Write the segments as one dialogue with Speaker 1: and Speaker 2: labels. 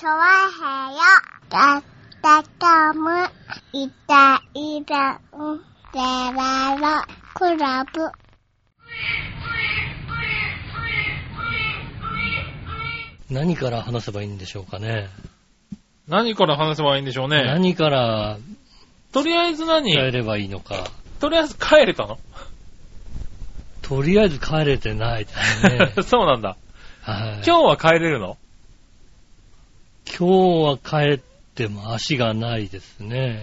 Speaker 1: チョワヘヨだったかむいたいたんでららクラブ
Speaker 2: 何から話せばいいんでしょうかね。
Speaker 3: 何から話せばいいんでしょうね。
Speaker 2: 何から
Speaker 3: とりあえず何
Speaker 2: 伝えればいいのか。
Speaker 3: とりあえず帰れたの
Speaker 2: とりあえず帰れてないね。
Speaker 3: そうなんだ。
Speaker 2: はい、
Speaker 3: 今日は帰れるの
Speaker 2: 今日は帰っても足がないですね。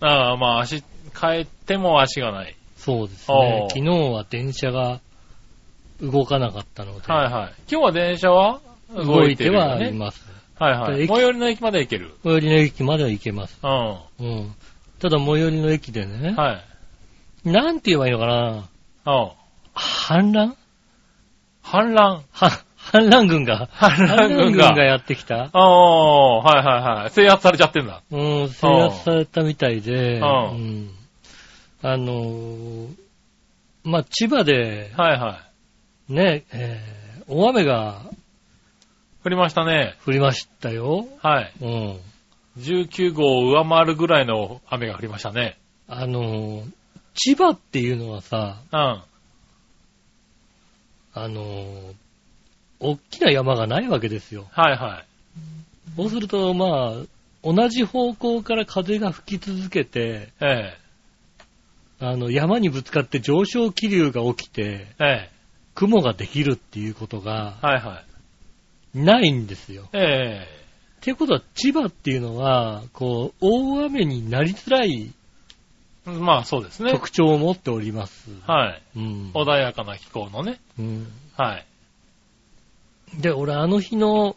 Speaker 3: ああ、まあ足、帰っても足がない。
Speaker 2: そうです
Speaker 3: お
Speaker 2: ね
Speaker 3: ー。
Speaker 2: 昨日は電車が動かなかったので、
Speaker 3: はいはい。今日は電車は
Speaker 2: 動いてはい
Speaker 3: ね。
Speaker 2: ます。
Speaker 3: はいはい。
Speaker 2: 駅
Speaker 3: 最寄りの駅まで行ける？
Speaker 2: 最寄りの駅までは行けます。
Speaker 3: うん。は
Speaker 2: うん。ただ最寄りの駅でね、
Speaker 3: い。
Speaker 2: なんて言えばいいのかな
Speaker 3: うん。
Speaker 2: 反乱？
Speaker 3: 反乱。
Speaker 2: は、反乱軍が、
Speaker 3: 反乱軍が。
Speaker 2: やってきた？
Speaker 3: ああ、はいはいはい。制圧されちゃってんだ。
Speaker 2: うん、制圧されたみたいで、
Speaker 3: うん
Speaker 2: うんあのーまあ、千葉で、
Speaker 3: はいはい。
Speaker 2: ね、えー大雨が
Speaker 3: 降りましたね。
Speaker 2: 降りましたよ。
Speaker 3: はい。
Speaker 2: うん。
Speaker 3: 19号を上回るぐらいの雨が降りましたね。
Speaker 2: あのー千葉っていうのはさ、
Speaker 3: うん。
Speaker 2: あのー大きな山がないわけですよ。
Speaker 3: はいはい。
Speaker 2: そうすると、まあ、同じ方向から風が吹き続けて、
Speaker 3: え
Speaker 2: あの、山にぶつかって上昇気流が起きて、
Speaker 3: え。え
Speaker 2: 雲ができるっていうことが
Speaker 3: え。はいはい。
Speaker 2: ないんですよ。
Speaker 3: え
Speaker 2: っていうことは、千葉っていうのは、こう、大雨になりづらい
Speaker 3: え。まあそうですね。
Speaker 2: 特徴を持っております。
Speaker 3: はい。
Speaker 2: うん。
Speaker 3: 穏やかな気候のね。
Speaker 2: うん
Speaker 3: はい。
Speaker 2: で、俺あの日の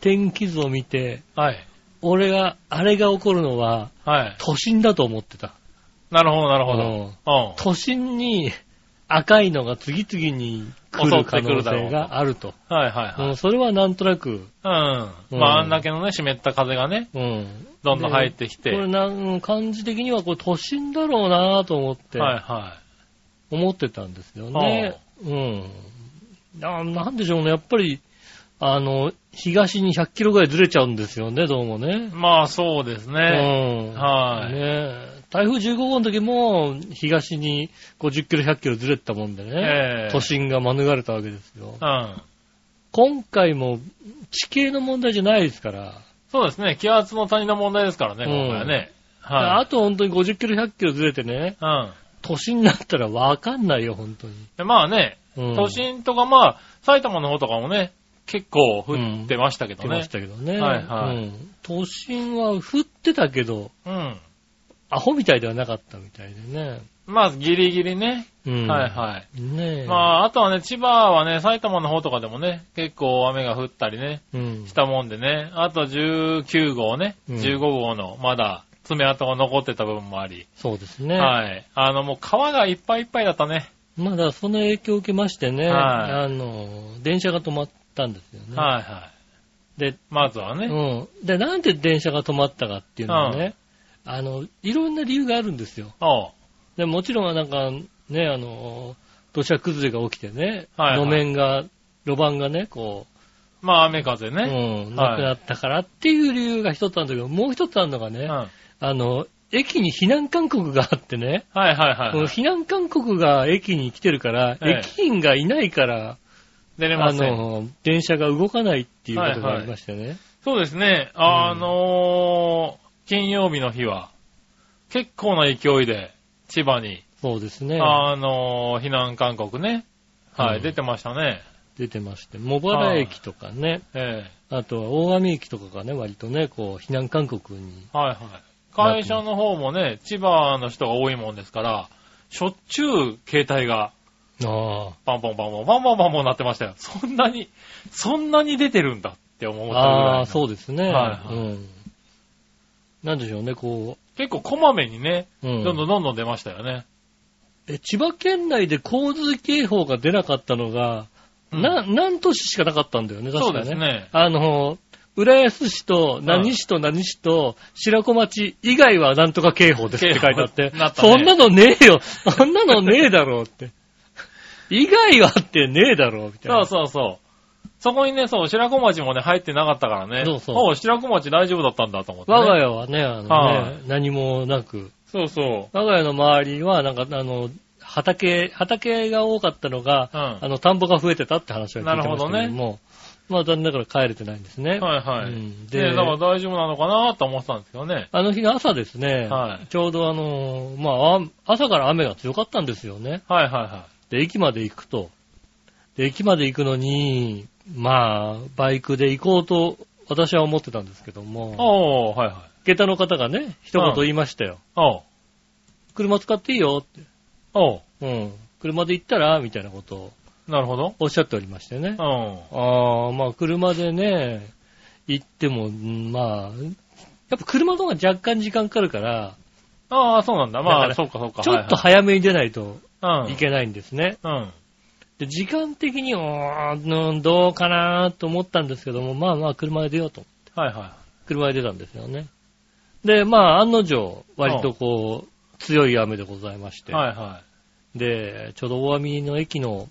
Speaker 2: 天気図を見て、
Speaker 3: はい。
Speaker 2: 俺が、あれが起こるのは、
Speaker 3: はい。
Speaker 2: 都心だと思ってた。
Speaker 3: なるほどなるほ
Speaker 2: うん
Speaker 3: ど。うん。
Speaker 2: 都心に赤いのが次々に来る可能性があると。
Speaker 3: はいはいはい。
Speaker 2: うんそれはなんとなく、
Speaker 3: うん。
Speaker 2: うん
Speaker 3: まああんだけのね、湿った風がね、
Speaker 2: うん。
Speaker 3: どんどん入ってきて。
Speaker 2: これなん感じ的にはこれ都心だろうなと思って、
Speaker 3: はいは
Speaker 2: 思ってたんですよね。うん。ななんでしょうね、やっぱり、あの、東に100キロぐらいずれちゃうんですよね、どうもね
Speaker 3: い。。まあそうですね。
Speaker 2: うん。
Speaker 3: はい
Speaker 2: ね台風15号の時も、東に50キロ、100キロずれてたもんでね。
Speaker 3: ええ
Speaker 2: 都心が免れたわけですよ。
Speaker 3: うん。
Speaker 2: 今回も地形の問題じゃないですから、
Speaker 3: そうですね。気圧の谷の問題ですからね、
Speaker 2: うん
Speaker 3: 今回はね。
Speaker 2: あ
Speaker 3: はい。
Speaker 2: と本当に50キロ、100キロずれてね、
Speaker 3: うん
Speaker 2: 都心になったらわかんないよ、本当に。
Speaker 3: で。まあね、
Speaker 2: うん
Speaker 3: 都心とかまあ、埼玉の方とかもね、結構降ってましたけどね
Speaker 2: 来まし。たけどね。
Speaker 3: はいはい
Speaker 2: うん都心は降ってたけど、
Speaker 3: うん。
Speaker 2: アホみたいではなかったみたいでね。
Speaker 3: まあ、ギリギリね。
Speaker 2: うん。
Speaker 3: はいはい。
Speaker 2: ねえ。
Speaker 3: まあ、あとはね、千葉はね、埼玉の方とかでもね、結構雨が降ったりね、
Speaker 2: うん。
Speaker 3: したもんでね、あと19号ね、
Speaker 2: うん
Speaker 3: 15号のまだ爪痕が残ってた部分もあり、
Speaker 2: そうですね。
Speaker 3: はい。あの、もう川がいっぱいいっぱいだったね。
Speaker 2: まあだその影響を受けましてね、
Speaker 3: はい
Speaker 2: あの、電車が止まったんですよね。
Speaker 3: はいはい。
Speaker 2: で、
Speaker 3: まずはね。
Speaker 2: うん。で、なんで電車が止まったかっていうのはね、あの、いろんな理由があるんですよ。
Speaker 3: おう
Speaker 2: でもちろんなんか、ね、あの、土砂崩れが起きてね、
Speaker 3: はいはい
Speaker 2: 路面が、路盤がね、こ
Speaker 3: まあ、雨風
Speaker 2: う、
Speaker 3: ね。
Speaker 2: うん、なくなったからっていう理由が一つなんだけど、もう一つあるのがね、
Speaker 3: うん。はい
Speaker 2: あの、駅に避難勧告があってね、
Speaker 3: はいはい
Speaker 2: この避難勧告が駅に来てるから、
Speaker 3: ええ
Speaker 2: 駅員がいないから、あ
Speaker 3: 出れません。
Speaker 2: の、電車が動かないっていうことがありましてね。
Speaker 3: そうですね。あのー金曜日の日は、結構な勢いで、千葉に、
Speaker 2: そうですね。
Speaker 3: あのー避難勧告ね。はい、
Speaker 2: うん
Speaker 3: 出てましたね。
Speaker 2: 出てまして、茂原駅とかね、
Speaker 3: え
Speaker 2: あとは大網駅とかがね、割とね、こう、避難勧告に。
Speaker 3: えはいはい。会社の方もね、千葉の人が多いもんですから、しょっちゅう携帯が
Speaker 2: あ
Speaker 3: パンポンパンポン、パンポンパンポンなってましたよ。そんなに、そんなに出てるんだって思ったぐ
Speaker 2: あ、
Speaker 3: らいの。
Speaker 2: ああ、そうですね。
Speaker 3: はいはい
Speaker 2: うん。なんでしょうね、こ
Speaker 3: 結構こまめにね、
Speaker 2: う。うん
Speaker 3: どんどんどんどん出ましたよね。
Speaker 2: え千葉県内で洪水警報が出なかったのが、
Speaker 3: うん
Speaker 2: な、何都市しかなかったんだよね、確
Speaker 3: そう
Speaker 2: かね。
Speaker 3: ですね。
Speaker 2: あの、浦安市と何市と何市と白子町以外はなんとか警報ですって書いてあって、
Speaker 3: ね
Speaker 2: そんなのねえよそんなのねえだろうって。以外はってねえだろうみたいな。
Speaker 3: そうそうそう。そこにね、そう、白子町もね、入ってなかったからね。
Speaker 2: そうそう
Speaker 3: お白子町大丈夫だったんだと思って、ね。
Speaker 2: 我が家はね、あのね、
Speaker 3: はい
Speaker 2: 何もなく、
Speaker 3: そうそう。
Speaker 2: 我が家の周りは、なんか、あの、畑、畑が多かったのが、
Speaker 3: うん
Speaker 2: あの、田んぼが増えてたって話は聞いてましたけども、
Speaker 3: なるほ
Speaker 2: まあ、残念ながら帰れてないんですね。
Speaker 3: はいはい。
Speaker 2: うん
Speaker 3: で、
Speaker 2: で
Speaker 3: だから大丈夫なのかなと思ってたんですけどね。
Speaker 2: あの日の朝ですね、
Speaker 3: はい
Speaker 2: ちょうどあの、まあ、あ朝から雨が強かったんですよね。
Speaker 3: はいはいは
Speaker 2: で、駅まで行くと。で、駅まで行くのに、まあ、バイクで行こうと私は思ってたんですけど
Speaker 3: い。
Speaker 2: も、
Speaker 3: おー、はいはい。
Speaker 2: 下駄の方がね、一言言いましたよ。
Speaker 3: おう
Speaker 2: 車使っていいよって。
Speaker 3: おう
Speaker 2: うん。車で行ったらみたいなことを
Speaker 3: なるほど。
Speaker 2: おっしゃっておりましてね
Speaker 3: う。ん。
Speaker 2: ああ、まあ車でね、行っても、うんまあ、やっぱ車の方が若干時間かかるから、
Speaker 3: ああ、そうなんだ。まあ、そうかそうか。
Speaker 2: ちょっと早めに出ないと
Speaker 3: はい
Speaker 2: けないんですね。
Speaker 3: うん。うん。
Speaker 2: で、時間的に、うーん、どうかなと思ったんですけども、まあまあ車で出ようと。
Speaker 3: はいは
Speaker 2: 車で出たんですよね。で、まあ案の定、割とこう、強い雨でございまし
Speaker 3: い。
Speaker 2: て。
Speaker 3: はいは
Speaker 2: で、ちょうど大網の駅の、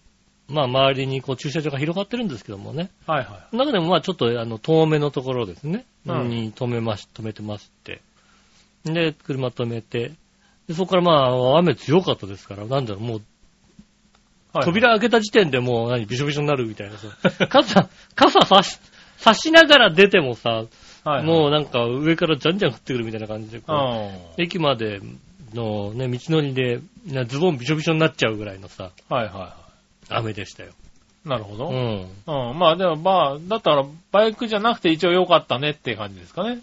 Speaker 2: まあ周りにこう駐車場が広がってるんですけどもね。
Speaker 3: い。はいは
Speaker 2: 中でもまあちょっとあの遠めのところですね。
Speaker 3: うん
Speaker 2: に止めまし、止めてまして。で、車止めて。で、そこからまあ雨強かったですから、なんだろう、もう
Speaker 3: い。はい。
Speaker 2: 扉開けた時点でもう何、びしょびしょになるみたいなさ。傘、傘差し、差しながら出てもさ、
Speaker 3: はい、
Speaker 2: もうなんか上からじゃんじゃん降ってくるみたいな感じで。駅までのね、道のりで、なズボンびしょびしょになっちゃうぐらいのさ、
Speaker 3: はいはいは
Speaker 2: 雨でしたよ。
Speaker 3: い。なるほど。
Speaker 2: う
Speaker 3: うん。
Speaker 2: ん。
Speaker 3: まあでもまあ、だったらバイクじゃなくて一応良かったねっていう感じですかね。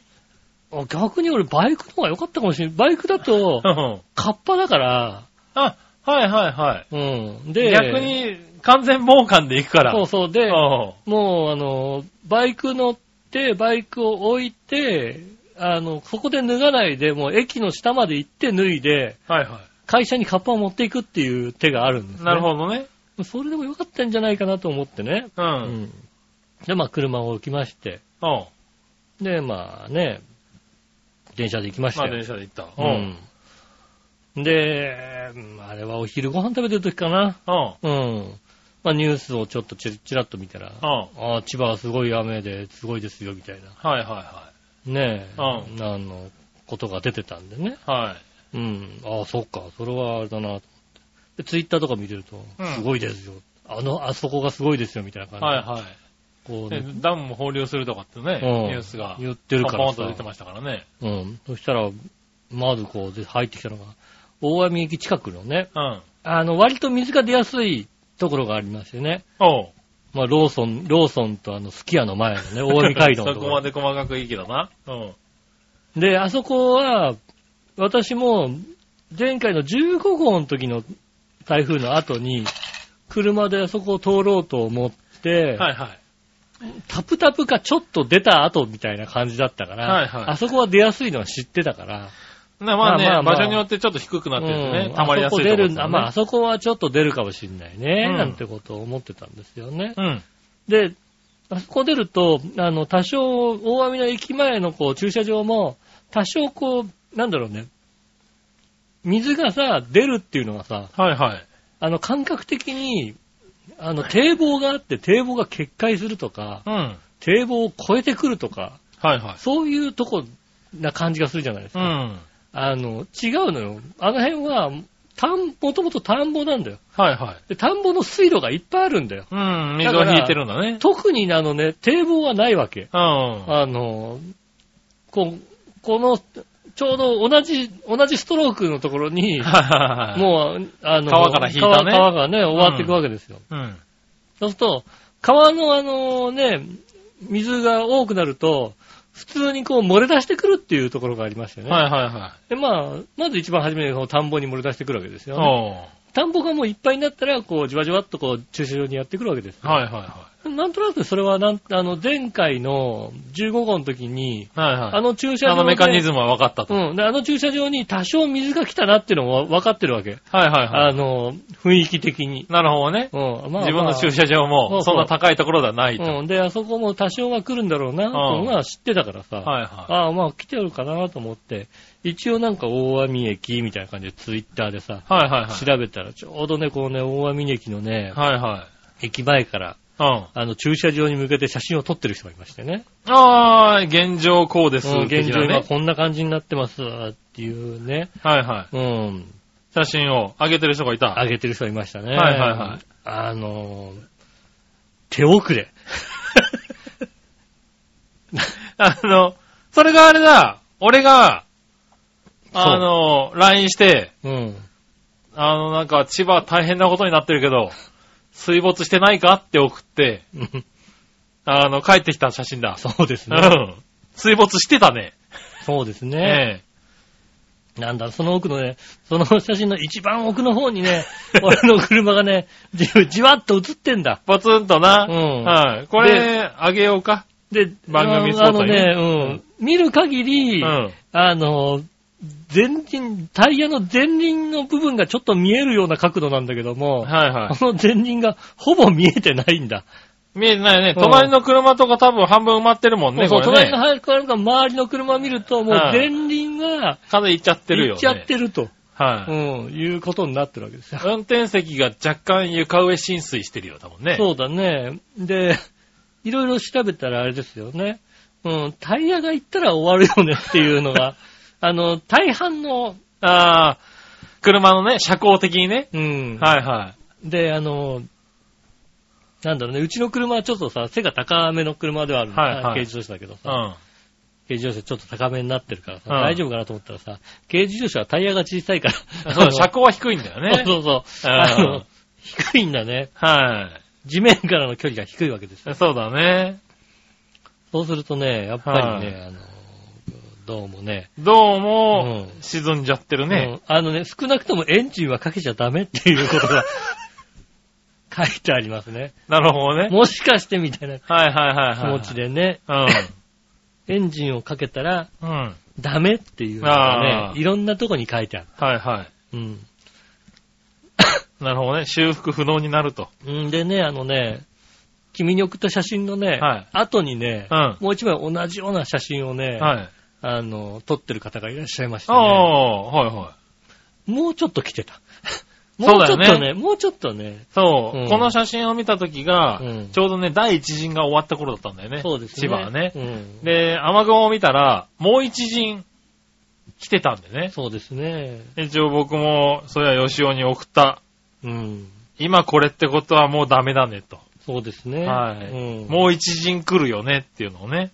Speaker 2: あ逆に俺バイクの方が良かったかもしれない。バイクだと
Speaker 3: う、ん。
Speaker 2: カッパだから、
Speaker 3: あ、はいはいはい。
Speaker 2: うん。で、
Speaker 3: 逆に完全防寒で行くから。
Speaker 2: そうそう。で、
Speaker 3: うん
Speaker 2: もう、あの、バイク乗って、バイクを置いて、あの、そこで脱がないで、もう駅の下まで行って脱いで、
Speaker 3: はいは
Speaker 2: 会社にカッパを持っていくっていう手があるんです
Speaker 3: い。
Speaker 2: ね。
Speaker 3: なるほどね。
Speaker 2: ど。それでもよかったんじゃないかなと思ってね。
Speaker 3: う。
Speaker 2: うんん。で、まあ、車を置きまして、
Speaker 3: うん。
Speaker 2: で、まあね、電車で行きまし
Speaker 3: まあ。電車で行った。
Speaker 2: うん。で、あれはお昼ご飯食べてる時かな。
Speaker 3: うん。
Speaker 2: うん。まあ、ニュースをちょっとちらちらっと見たら、
Speaker 3: うん。
Speaker 2: ああ、千葉はすごい雨ですごいですよ、みたいな。
Speaker 3: はいはいは
Speaker 2: ねえ、
Speaker 3: う
Speaker 2: あの、ことが出てたんでね。
Speaker 3: い。はい。
Speaker 2: うん。ああ、そっか、それはあれだなと。で、ツイッターとか見てると
Speaker 3: うん、
Speaker 2: すごいですよ。あの、あそこがすごいですよ、みたいな感じで。
Speaker 3: はいはい。
Speaker 2: こう
Speaker 3: で
Speaker 2: ね、
Speaker 3: ダムも放流するとかってね、
Speaker 2: うん
Speaker 3: ニュースが。
Speaker 2: 言ってるから
Speaker 3: ンポンと出てましたからね。
Speaker 2: うん。そしたら、まずこう、で入ってきたのが、大網駅近くのね、
Speaker 3: うん。
Speaker 2: あの、割と水が出やすいところがありますよね。
Speaker 3: おう。
Speaker 2: まあ、ローソン、ローソンとあの、スキヤの前のね、大網街道のと
Speaker 3: そこま。で細かくいいけどな。うん。
Speaker 2: で、あそこは、私も、前回の15号の時の台風の後に、車であそこを通ろうと思って、
Speaker 3: はいはい。
Speaker 2: タプタプがちょっと出た後みたいな感じだったから、
Speaker 3: はいはい
Speaker 2: あそこは出やすいのは知ってたから、
Speaker 3: なまあね、
Speaker 2: まあまあまあ
Speaker 3: 場所によってちょっと低くなってるとね、
Speaker 2: うん
Speaker 3: 溜まりやすいとこ
Speaker 2: 出るあまあ、あそこはちょっと出るかもしれないね、
Speaker 3: うん
Speaker 2: なんてことを思ってたんですよね。
Speaker 3: うん。
Speaker 2: で、あそこ出ると、あの、多少、大網の駅前のこう駐車場も、多少こう、なんだろうね、水がさ、出るっていうのがさ、
Speaker 3: はいはい。
Speaker 2: あの、感覚的に、あの、堤防があって、堤防が決壊するとか、
Speaker 3: うん。
Speaker 2: 堤防を越えてくるとか、
Speaker 3: はいはい。
Speaker 2: そういうとこな感じがするじゃないですか。
Speaker 3: うん。
Speaker 2: あの、違うのよ。あの辺は、田ん、もともと田んぼなんだよ。
Speaker 3: はいはい。
Speaker 2: で、田んぼの水路がいっぱいあるんだよ。
Speaker 3: うん、水を引いてるんだね。
Speaker 2: 特にあのね、堤防はないわけ。
Speaker 3: うん。は
Speaker 2: あの、ここの、ちょうど同じ、同じストロークのところに。もう、あの、
Speaker 3: 川から引いたね
Speaker 2: 川川がね、終わっていくわけですよ。
Speaker 3: うん。
Speaker 2: そうすると、川のあのね、水が多くなると、普通にこう漏れ出してくるっていうところがありましてね。
Speaker 3: はいはいは
Speaker 2: で、まあ、まず一番初めにこの田んぼに漏れ出してくるわけです
Speaker 3: い。
Speaker 2: よ、ね。田んぼがもういっぱいになったら、こう、じわじわっとこう、駐車場にやってくるわけですよ。
Speaker 3: はいはいは
Speaker 2: なんとなくそれはなん、あの、前回の15号の時に、
Speaker 3: い。はいはい。
Speaker 2: あの駐車場
Speaker 3: あのメカニズ
Speaker 2: ム
Speaker 3: ムは分かったと。はい
Speaker 2: うん。で、あの駐車場に多少水が来たなっていうのも分かってるわけ。
Speaker 3: はいはい。
Speaker 2: あの、雰囲気的に。
Speaker 3: なるほどね。
Speaker 2: うん。まあ、
Speaker 3: 自分の駐車場も、
Speaker 2: そ
Speaker 3: んな高いところではないと。
Speaker 2: うん。で、あそこも多少は来るんだろうな、っていうのは知ってたからさ。
Speaker 3: はいは
Speaker 2: ああ、まあ来てるかなと思って、一応なんか大網駅みたいな感じでツイッターでさ、
Speaker 3: い。はいはいはい。
Speaker 2: 調べたらちょうどね、こうね、大網駅のね、
Speaker 3: はいは
Speaker 2: 駅前から、
Speaker 3: うん。
Speaker 2: あの、駐車場に向けて写真を撮ってる人がいましてね。
Speaker 3: ああ、現状こうです。
Speaker 2: うん現状。今こんな感じになってますっていうね。
Speaker 3: はいはい。
Speaker 2: うん。
Speaker 3: 写真を上げてる人がいた。
Speaker 2: 上げてる人がいましたね。
Speaker 3: はいはいはい。
Speaker 2: あのー、手遅れ。
Speaker 3: あの、それがあれだ。俺が、あの、LINE して、
Speaker 2: うん。
Speaker 3: あの、なんか、千葉大変なことになってるけど、水没してないかって送って、あの、帰ってきた写真だ。
Speaker 2: そうですね。
Speaker 3: うん。水没してたね。
Speaker 2: そうですね。
Speaker 3: ね
Speaker 2: なんだ、その奥のね、その写真の一番奥の方にね、俺の車がね、じじわっと映ってんだ。
Speaker 3: ポツンとな。
Speaker 2: うん
Speaker 3: はい。これ、あげようか。
Speaker 2: で、
Speaker 3: 番組スポ
Speaker 2: あの
Speaker 3: ットにね
Speaker 2: ね、うん。見る限り、
Speaker 3: うん。
Speaker 2: あの、前輪、タイヤの前輪の部分がちょっと見えるような角度なんだけども、
Speaker 3: はいはい。
Speaker 2: この前輪がほぼ見えてないんだ。
Speaker 3: 見えてないね。
Speaker 2: うん
Speaker 3: 隣の車とか多分半分埋まってるもんね、
Speaker 2: そう
Speaker 3: ね。
Speaker 2: 隣の車が周りの車を見ると、もう
Speaker 3: はい
Speaker 2: 前輪が
Speaker 3: 風いっちゃってるよね。
Speaker 2: いっちゃってると、
Speaker 3: はい。
Speaker 2: うん、いうことになってるわけですよ。
Speaker 3: 運転席が若干床上浸水してるよ、多分ね。
Speaker 2: そうだね。で、いろいろ調べたらあれですよね。うん、タイヤがいったら終わるよねっていうのが、あの、大半の、
Speaker 3: ああ、車のね、車高的にね。
Speaker 2: うん。
Speaker 3: はいは
Speaker 2: で、あの、なんだろうね、うちの車はちょっとさ、背が高めの車ではあるんだ、
Speaker 3: はいはい
Speaker 2: 軽自動車だけど
Speaker 3: い。う
Speaker 2: さ、
Speaker 3: ん。
Speaker 2: 軽自動車ちょっと高めになってるからさ、
Speaker 3: うん
Speaker 2: 大丈夫かなと思ったらさ、軽自動車はタイヤが小さいから、
Speaker 3: そう、車高は低いんだよね。
Speaker 2: そうそうそう。
Speaker 3: うん
Speaker 2: あの、低いんだね。
Speaker 3: は
Speaker 2: 地面からの距離が低いわけですよ。
Speaker 3: い。そうだね。
Speaker 2: そうするとね、やっぱりね、あの、どうもね、
Speaker 3: どうも、
Speaker 2: うん
Speaker 3: 沈んじゃってるね。
Speaker 2: うんあのね、少なくともエンジンはかけちゃダメっていうことが 書いてありますね。
Speaker 3: なるほどね。
Speaker 2: もしかしてみたいな
Speaker 3: はいはいはいはい。
Speaker 2: 気持ち。でね、エンジンをかけたら
Speaker 3: うん。うん。
Speaker 2: ダメっていうのが
Speaker 3: あー
Speaker 2: ね、いろんなとこに書いてある。
Speaker 3: はいは
Speaker 2: うん。
Speaker 3: い。なるほどね。修復不能になると。
Speaker 2: んでね、あのね、君に送った写真のね、
Speaker 3: はい
Speaker 2: 後にね、
Speaker 3: うん
Speaker 2: もう一枚同じような写真をね、
Speaker 3: はい。
Speaker 2: あの、撮ってる方がいらっしゃいまして
Speaker 3: あ
Speaker 2: ね、
Speaker 3: あ、はいはい。
Speaker 2: もうちょっと来てた。もうちょっとね、もうちょっとね、
Speaker 3: そう、
Speaker 2: うん
Speaker 3: この写真を見たときが、
Speaker 2: うん
Speaker 3: ちょうどね、第一陣が終わった頃だったんだよね。
Speaker 2: そうですね。
Speaker 3: 千葉はね。
Speaker 2: うん。
Speaker 3: で、雨雲を見たら、もう一陣来てたんでね。
Speaker 2: そうですね。
Speaker 3: 一応僕も、それは吉尾に送った。
Speaker 2: うん。
Speaker 3: 今これってことはもうダメだねと。
Speaker 2: そうですね。
Speaker 3: はい、
Speaker 2: うん、
Speaker 3: もう一陣来るよねっていうのをね、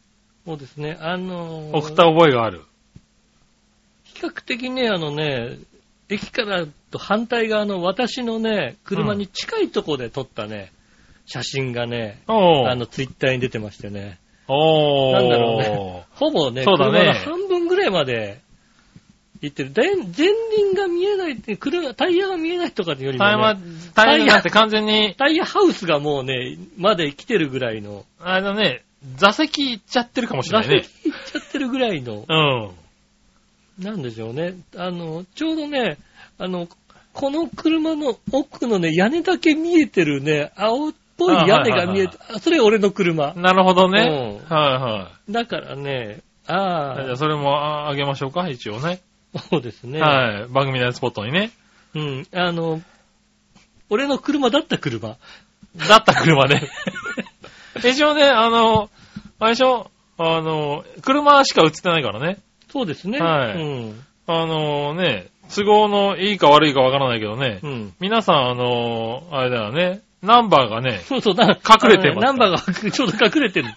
Speaker 2: そうですね。あのー
Speaker 3: 送った覚えがある？
Speaker 2: 比較的ね、あのね、駅からと反対側の私のね、車に近いところで撮ったね、写真がね。あの、ツイッターに出てましてね、
Speaker 3: おー。
Speaker 2: なんだろうねほぼね、
Speaker 3: そうだね
Speaker 2: 車の半分ぐらいまで行ってる。前前輪が見えないって、車、タイヤが見えないとかよりも、
Speaker 3: タイヤ
Speaker 2: ね、、
Speaker 3: タイヤじゃなくて完全に、
Speaker 2: タイヤハウスがもうね、まで来てるぐらいの、
Speaker 3: あのね、座席行っちゃってるかもしれ
Speaker 2: 座
Speaker 3: ないね
Speaker 2: 席。行っちゃってるぐらいの、
Speaker 3: うん。
Speaker 2: なんでしょうね。あの、ちょうどね、あの、この車の奥のね、屋根だけ見えてるね、青っぽい屋根が見えて、あそれ俺の車。
Speaker 3: なるほどね。
Speaker 2: うん
Speaker 3: はいはい。
Speaker 2: だからね、
Speaker 3: じゃ
Speaker 2: ああ、
Speaker 3: あそれもああげましょうか、一応ね。
Speaker 2: そうですね。
Speaker 3: はい。番組のスポットにね。
Speaker 2: うん、あの、俺の車だった車。
Speaker 3: だった車ね。一応ね、あの、あれでしょ？あの、車しか映ってないからね。
Speaker 2: そうですね。
Speaker 3: はい
Speaker 2: うん。
Speaker 3: あのね、都合のいいか悪いかわからないけどね。
Speaker 2: うん。
Speaker 3: 皆さん、あの、あれだよね。ナンバーがね、
Speaker 2: そうそう、な
Speaker 3: 隠れてます
Speaker 2: ナンバーがちょうど隠れてる。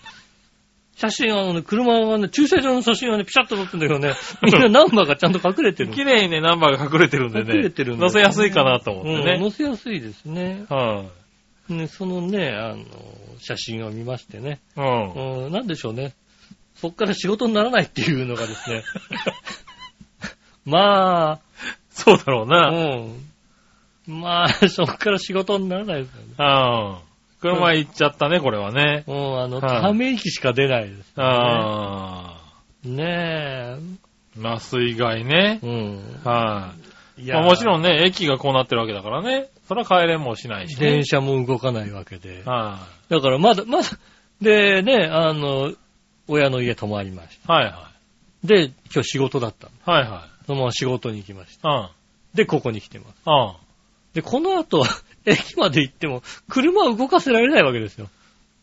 Speaker 2: 写真は、ね、車はね、駐車場の写真はね、ピシャッと撮ってんだけどね、みんなナンバーがちゃんと隠れてる。
Speaker 3: 綺麗にね、ナンバーが隠れてるんでね。
Speaker 2: 隠れてるんだよ
Speaker 3: 載せやすいかなと思って
Speaker 2: うん、
Speaker 3: ね。
Speaker 2: 載せやすいですね。
Speaker 3: はい、
Speaker 2: ね、そのね、あの、写真を見ましてね。
Speaker 3: うん。
Speaker 2: うん、なんでしょうね。そっから仕事にならないっていうのがですね。ま
Speaker 3: そうだろう
Speaker 2: あ、
Speaker 3: な。
Speaker 2: うん。まあ、そっから仕事にならないですよね。
Speaker 3: うん。車行っちゃったね、これはね。
Speaker 2: うん、あの、
Speaker 3: はい
Speaker 2: ため息しか出ないです、ね。
Speaker 3: あ
Speaker 2: ね
Speaker 3: ー。麻酔害ね
Speaker 2: え。。うん。
Speaker 3: はい。
Speaker 2: い
Speaker 3: まあもちろ
Speaker 2: ん、
Speaker 3: んね、駅がこうなってるわけだからね。それは帰れもしないしね。
Speaker 2: 電車も動かないわけで。
Speaker 3: は
Speaker 2: だからまだ、まだ、でね、あの、親の家泊まりまし
Speaker 3: い。はいは
Speaker 2: た。で、今日仕事だった。
Speaker 3: はいはい。
Speaker 2: そのまま仕事に行きました。
Speaker 3: うん。
Speaker 2: で、ここに来てます。
Speaker 3: うん。
Speaker 2: で、この後、駅まで行っても、車を動かせられないわけですよ。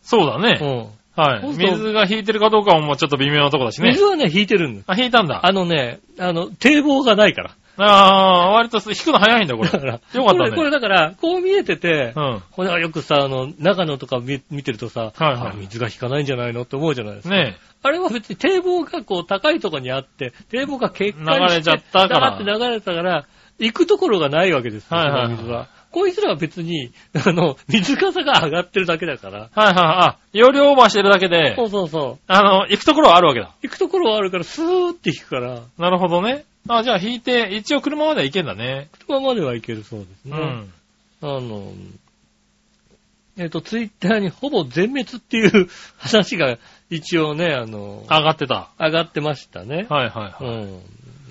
Speaker 3: そうだね。
Speaker 2: うん。
Speaker 3: はい。水が引いてるかどうかももうちょっと微妙なとこだしね
Speaker 2: 水。はね、引いてるんです。
Speaker 3: あ、引いたんだ。
Speaker 2: あのね、あの、堤防がないから。
Speaker 3: ああー、割と引くの早いんだ、これ。
Speaker 2: だから、
Speaker 3: よかった
Speaker 2: これ、
Speaker 3: ね。
Speaker 2: これだから、こう見えてて、
Speaker 3: うん。
Speaker 2: これはよくさ、あの、長野とか見見てるとさ、
Speaker 3: はいはい
Speaker 2: あ水が引かないんじゃないのって思うじゃないですか。
Speaker 3: ね
Speaker 2: あれは別に堤防がこう高いところにあって、堤防が決壊して
Speaker 3: 流れちゃったから
Speaker 2: って流れたから、行くところがないわけですよ、
Speaker 3: はいはいはい
Speaker 2: 水は。こいつらは別に、あの、水かさが上がってるだけだから。
Speaker 3: はいはい。あ、容量オーバーしてるだけで
Speaker 2: そ、うそうそう。
Speaker 3: あの、行くところはあるわけだ。
Speaker 2: 行くところはあるから、スーって引くから、
Speaker 3: なるほどね。あ、じゃあ引いて、一応車までは行けんだね。
Speaker 2: 車までは行けるそうですね。
Speaker 3: うん。
Speaker 2: あの、えっ、と、ツイッターにほぼ全滅っていう 話が一応ね、あの、
Speaker 3: 上がってた。
Speaker 2: 上がってましたね。
Speaker 3: はいはいうはい。
Speaker 2: ん。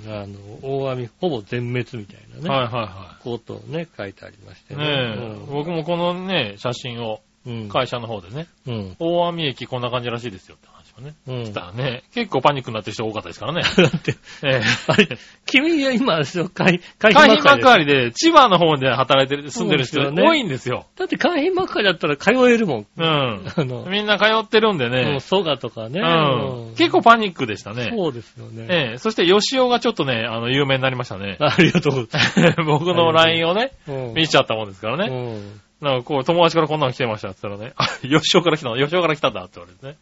Speaker 2: あの、大網ほぼ全滅みたいなね。
Speaker 3: はいは
Speaker 2: ことをね、書いてありまして
Speaker 3: い
Speaker 2: ね。
Speaker 3: はい。ねえ、僕もこのね、写真を
Speaker 2: うん。
Speaker 3: 会社の方でね、
Speaker 2: うん。
Speaker 3: 大網駅こんな感じらしいですよって話をね。
Speaker 2: うん。
Speaker 3: したらね、結構パニックになってる人多かったですからね。
Speaker 2: だって、
Speaker 3: ええ。
Speaker 2: あれ、君は今、そう海、海
Speaker 3: 海浜幕
Speaker 2: 浜幕張で。
Speaker 3: 千葉の方で働いてる、住んでる人
Speaker 2: そうですよね
Speaker 3: 多いんですよ。
Speaker 2: だって海浜幕張だったら通えるもん。
Speaker 3: うん。
Speaker 2: あの、
Speaker 3: みんな通ってるんで
Speaker 2: もう
Speaker 3: ね。
Speaker 2: 蘇我とかね。
Speaker 3: うん。結構パニックでしたね。
Speaker 2: そうですよね。
Speaker 3: ええ。そして、吉尾がちょっとね、あの、有名になりましたね。
Speaker 2: ありがとうございます。
Speaker 3: 僕の LINE をね、
Speaker 2: うん
Speaker 3: 見ちゃったもんですからね。
Speaker 2: うん
Speaker 3: なんかこう、友達からこんなの来てましたって言ったらね、あ、吉尾から来たの吉尾から来たんだって言われてね。